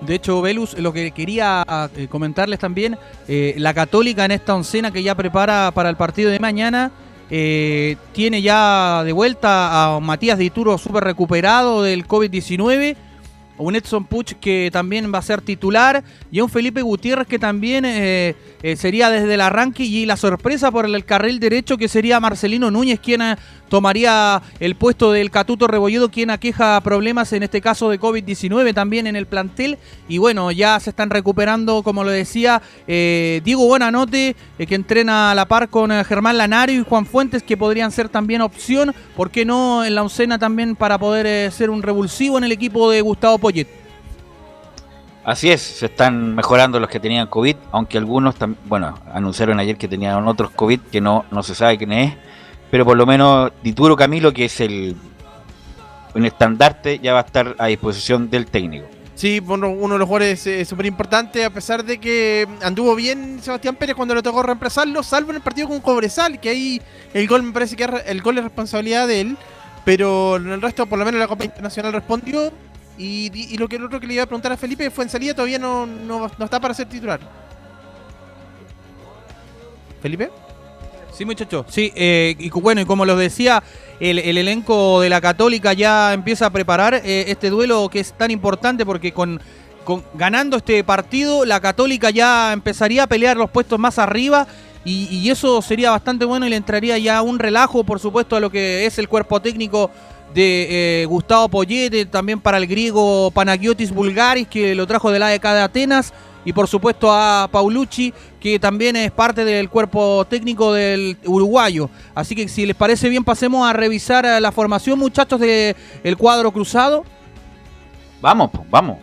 De hecho, Velus, lo que quería eh, comentarles también, eh, la Católica en esta oncena que ya prepara para el partido de mañana, eh, tiene ya de vuelta a Matías Dituro súper recuperado del COVID-19, un Edson Puch que también va a ser titular y un Felipe Gutiérrez que también sería desde el arranque y la sorpresa por el carril derecho que sería Marcelino Núñez quien tomaría el puesto del Catuto Rebolledo quien aqueja problemas en este caso de COVID-19 también en el plantel. Y bueno ya se están recuperando como lo decía eh, Diego Buenanote eh, que entrena a la par con eh, Germán Lanario y Juan Fuentes que podrían ser también opción. ¿por qué no en la oncena también para poder ser un revulsivo en el equipo de Gustavo Poyet? Así es, se están mejorando los que tenían COVID, aunque algunos, bueno, anunciaron ayer que tenían otros COVID que no, no se sabe quién es, pero por lo menos Dituro Camilo, que es el un estandarte, ya va a estar a disposición del técnico. Sí, bueno, uno de los jugadores eh, súper importantes, a pesar de que anduvo bien Sebastián Pérez cuando le tocó reemplazarlo, salvo en el partido con Cobresal, que ahí el gol me parece que el gol es responsabilidad de él, pero en el resto, por lo menos la Copa Internacional respondió. Y lo que el otro que le iba a preguntar a Felipe fue en salida, todavía no, no, no está para ser titular. ¿Felipe? Sí, muchacho. Sí, eh, y bueno, y como los decía, el, el elenco de la Católica ya empieza a preparar eh, este duelo que es tan importante porque con, con- ganando este partido, la Católica ya empezaría a pelear los puestos más arriba Y, eso sería bastante bueno y le entraría ya un relajo, por supuesto, a lo que es el cuerpo técnico de eh, Gustavo Poyete, también para el griego Panagiotis Bulgaris, que lo trajo de la AEK de Atenas, y por supuesto a Paulucci, que también es parte del cuerpo técnico del uruguayo. Así que si les parece bien, pasemos a revisar eh, la formación, muchachos, del el cuadro cruzado. Vamos, pues, vamos.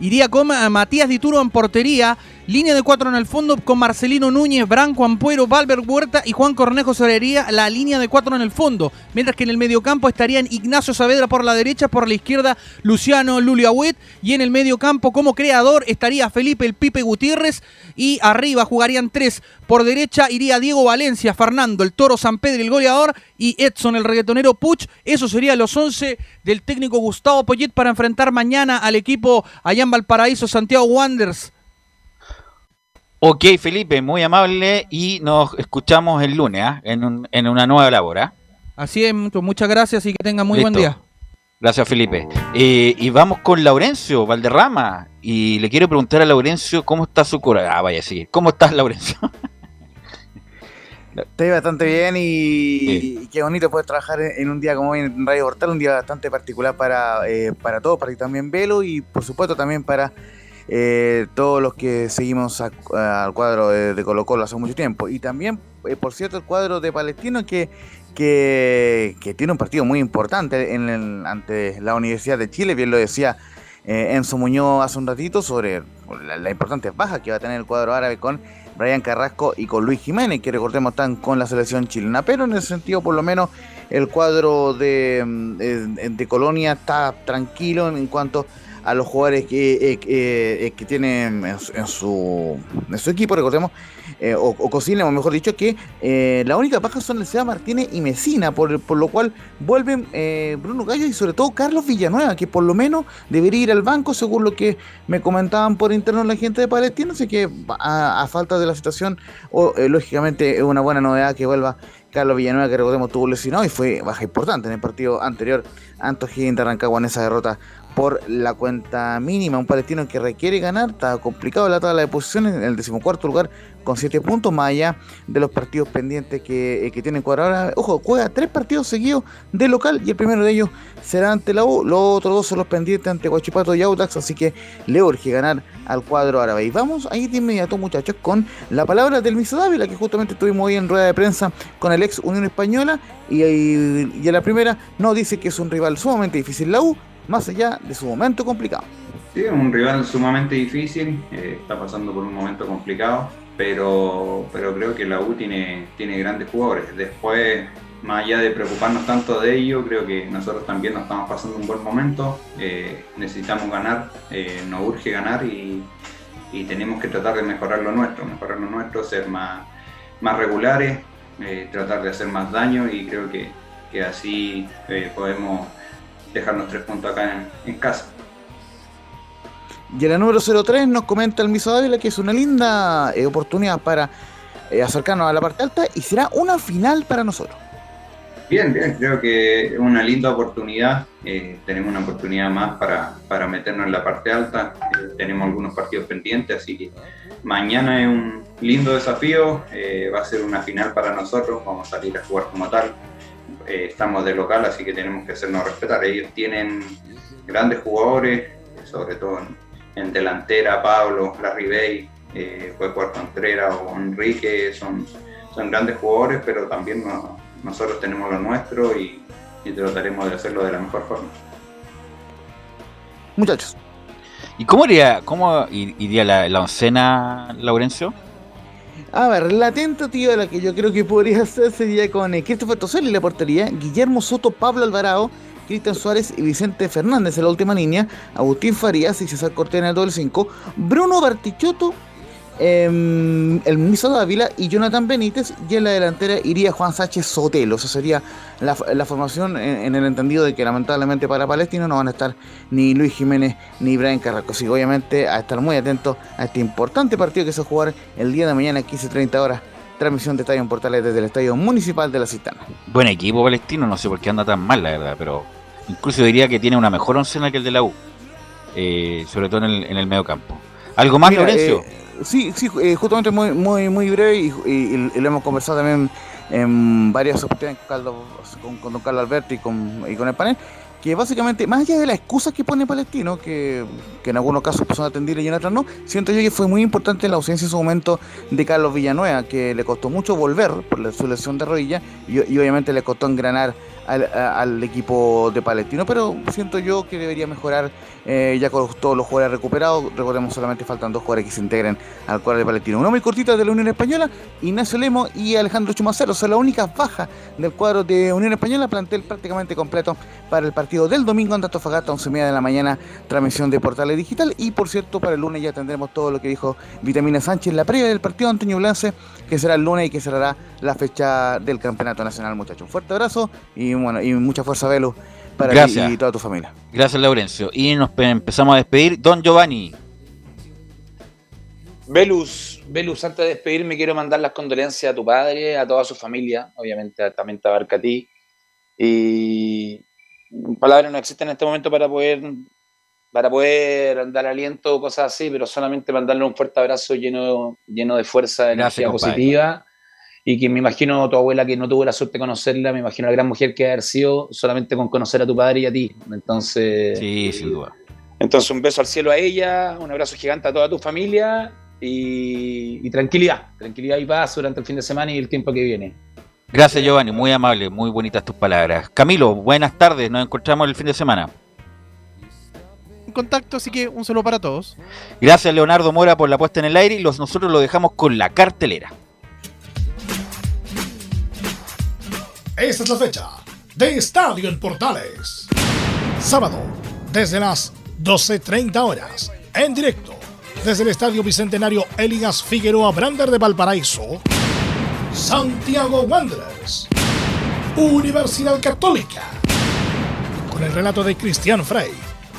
Iría con eh, Matías Dituro en portería, línea de cuatro en el fondo con Marcelino Núñez, Branco Ampuero, Valver Huerta y Juan Cornejo Solería, la línea de cuatro en el fondo. Mientras que en el mediocampo estarían Ignacio Saavedra por la derecha, por la izquierda Luciano Luliahuet y en el mediocampo como creador estaría Felipe el Pipe Gutiérrez y arriba jugarían tres. Por derecha iría Diego Valencia, Fernando el Toro San Pedro el goleador y Edson el reggaetonero Puch. Eso serían los 11 del técnico Gustavo Poyet para enfrentar mañana al equipo allá en Valparaíso Santiago Wanderers. Ok, Felipe, muy amable y nos escuchamos el lunes ¿ah? en, un- en una nueva labor. ¿ah? Así es, mucho- muchas gracias y que tengan muy buen día. Gracias, Felipe. Eh, y vamos con Laurencio Valderrama. Y le quiero preguntar a Laurencio cómo está su cura. Ah, vaya, sí. ¿Cómo estás, Laurencio? (laughs) Estoy bastante bien y, y qué bonito poder trabajar en, en un día como hoy en Radio Portal, un día bastante particular para, eh, para todos, para ti también Velo y por supuesto también para eh, todos los que seguimos al cuadro de, de Colo Colo hace mucho tiempo. Y también, eh, por cierto, el cuadro de Palestino que, que, tiene un partido muy importante ante la Universidad de Chile, bien lo decía eh, Enzo Muñoz hace un ratito sobre la, la importante baja que va a tener el cuadro árabe con Brian Carrasco y con Luis Jiménez, que recordemos están con la selección chilena. Pero en ese sentido, por lo menos, el cuadro de, mm, eh, de Colonia está tranquilo en cuanto a los jugadores que, eh, eh, que tienen en, su- equipo, recordemos, eh, o, o o mejor dicho, que la única baja son Lecea Martínez y Mesina, por, por lo cual vuelven Bruno Gallo y sobre todo Carlos Villanueva, que por lo menos debería ir al banco, según lo que me comentaban por interno la gente de Palestina, así que a, a falta de la situación, o, lógicamente es una buena novedad que vuelva Carlos Villanueva, que recordemos tuvo lesionado y fue baja importante en el partido anterior ante O'Higgins de en esa derrota por la cuenta mínima. Un palestino que requiere ganar, está complicado la tabla de posiciones, en el decimocuarto lugar con 7 puntos, más allá de los partidos pendientes que, eh, que tiene el cuadro ahora. Ojo, juega tres partidos seguidos de local y el primero de ellos será ante la U. Los otros dos son los pendientes ante Guachipato y Audax, así que le urge ganar al cuadro árabe. Y vamos ahí de inmediato, muchachos, con la palabra del Miso Dávila, que justamente estuvimos hoy en rueda de prensa con el ex Unión Española. Y, y, y en la primera no dice que es un rival sumamente difícil la U, más allá de su momento complicado. Sí, es un rival sumamente difícil, eh, está pasando por un momento complicado, pero, pero creo que la U tiene, tiene grandes jugadores. Después, más allá de preocuparnos tanto de ello, creo que nosotros también nos estamos pasando un buen momento, eh, necesitamos ganar, eh, nos urge ganar y, y tenemos que tratar de mejorar lo nuestro, mejorar lo nuestro, ser más, más regulares, tratar de hacer más daño y creo que, que así podemos dejarnos tres puntos acá en- en casa. Y en la número 03 nos comenta el Miso Dávila que es una linda eh, oportunidad para eh, acercarnos a la parte alta y será una final para nosotros. Bien, bien, creo que es una linda oportunidad. eh, tenemos una oportunidad más para, para meternos en la parte alta. tenemos algunos partidos pendientes, así que mañana es un lindo desafío. va a ser una final para nosotros. Vamos a salir a jugar como tal. Eh, estamos de local, así que tenemos que hacernos respetar. Ellos tienen grandes jugadores, sobre todo en, delantera, Pablo, Larry Bay, eh, puede jugar Contreras o Enrique, son, son grandes jugadores, pero también no- nosotros tenemos lo nuestro y, y trataremos de hacerlo de la mejor forma. Muchachos. ¿Y cómo iría, cómo ir- iría la, la oncena, Laurencio? A ver, la tentativa la que yo creo que podría ser sería con eh, Christopher Toselli la portería, Guillermo Soto, Pablo Alvarado, Cristian Suárez y Vicente Fernández en la última línea, Agustín Farías y César Cortés en el doble 5, Bruno Bartichotto, em, el Miso Dávila y Jonathan Benítez, y en la delantera iría Juan Sánchez Sotelo. Esa sería la, la formación en, en el entendido de que lamentablemente para Palestino no van a estar ni Luis Jiménez ni Brian Carrasco. Así que obviamente a estar muy atentos a este importante partido que se va a jugar el día de mañana a 15.30 horas. Transmisión de Estadio en Portales desde el Estadio Municipal de la Cistana. Buen equipo palestino, no sé por qué anda tan mal, la verdad, pero incluso diría que tiene una mejor oncena que el de la U, eh, sobre todo en el, en el medio campo. ¿Algo más, Mira, Laurencio? eh, sí, sí, eh, justamente muy, muy, muy breve y, y- y lo hemos conversado también en varias oportunidades con, Carlos- con, con don Carlos Alberti y con, y con el panel, que básicamente, más allá de las excusas que pone Palestino, que, que en algunos casos son atendibles y en otros no, siento yo que fue muy importante la ausencia en su momento de Carlos Villanueva, que le costó mucho volver por su lesión de rodilla y, y obviamente le costó engranar al, a- al equipo de Palestino, pero siento yo que debería mejorar eh, ya con todos los jugadores recuperados. Recordemos solamente faltan dos jugadores que se integren al cuadro de Palestino. Uno muy cortito de la Unión Española, Ignacio Lemo y Alejandro Chumacero son las únicas bajas del cuadro de Unión Española, plantel prácticamente completo para el partido del domingo ante Antofagasta, 11 y media de la mañana, transmisión de Portales Digital. Y por cierto, para el lunes ya tendremos todo lo que dijo Vitamina Sánchez la previa del partido de Antonio Blance, que será el lunes y que cerrará la fecha del Campeonato Nacional, muchachos. Un fuerte abrazo y bueno, y mucha fuerza, Velo, para ti Gracias. y toda tu familia. Gracias, Laurencio. Y nos pe- empezamos a despedir. Don Giovanni. Velus, Velus, antes de despedirme quiero mandar las condolencias a tu padre, a toda su familia, obviamente también te abarca a ti. Y palabras no existen en este momento para poder para poder dar aliento o cosas así, pero solamente mandarle un fuerte abrazo lleno, lleno de fuerza, de Gracias, energía compadre. Y que me imagino tu abuela que no tuvo la suerte de conocerla, me imagino la gran mujer que haber sido solamente con conocer a tu padre y a ti. Entonces. Sí, sin duda. Entonces, un beso al cielo a ella, un abrazo gigante a toda tu familia y, y tranquilidad, tranquilidad y paz durante el fin de semana y el tiempo que viene. Gracias, Giovanni. Muy amable, muy bonitas tus palabras. Camilo, buenas tardes. Nos encontramos el fin de semana. En contacto, así que un saludo para todos. Gracias, Leonardo Mora, por la puesta en el aire y los, nosotros lo dejamos con la cartelera. Esta es la fecha de Estadio en Portales. Sábado, desde las 12.30 horas, en directo, desde el Estadio Bicentenario Eligas Figueroa Brander de Valparaíso, Santiago Wanderers, Universidad Católica, con el relato de Cristian Frey,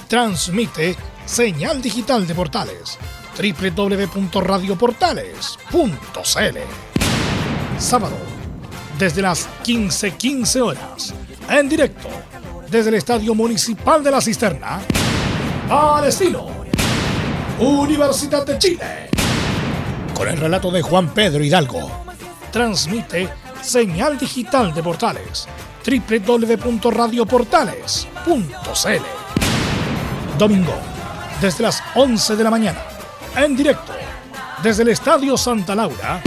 transmite señal digital de Portales, www.radioportales.cl. Sábado, desde las 15:15 horas, en directo, desde el Estadio Municipal de la Cisterna, Palestino, Universidad de Chile, con el relato de Juan Pedro Hidalgo. Transmite señal digital de Portales, www.radioportales.cl. Domingo, desde las 11 de la mañana, en directo, desde el Estadio Santa Laura,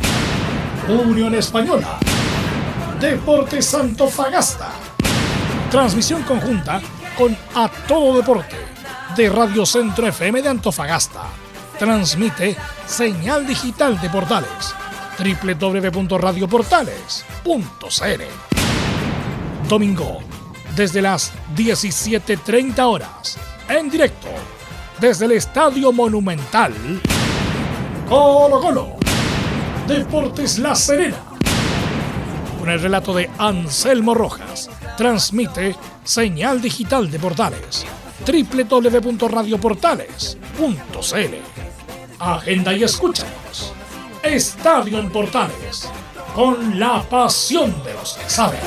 Unión Española, Deportes Santofagasta. Transmisión conjunta con A Todo Deporte de Radio Centro FM de Antofagasta. Transmite señal digital de portales www.radioportales.cl. Domingo, desde las 17.30 horas, en directo, desde el Estadio Monumental, Colo Colo, Deportes La Serena el relato de Anselmo Rojas. Transmite señal digital de portales www.radioportales.cl. Agenda y escúchanos. Estadio en Portales. Con la pasión de los que saben.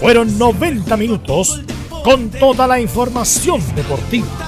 Fueron 90 minutos con toda la información deportiva.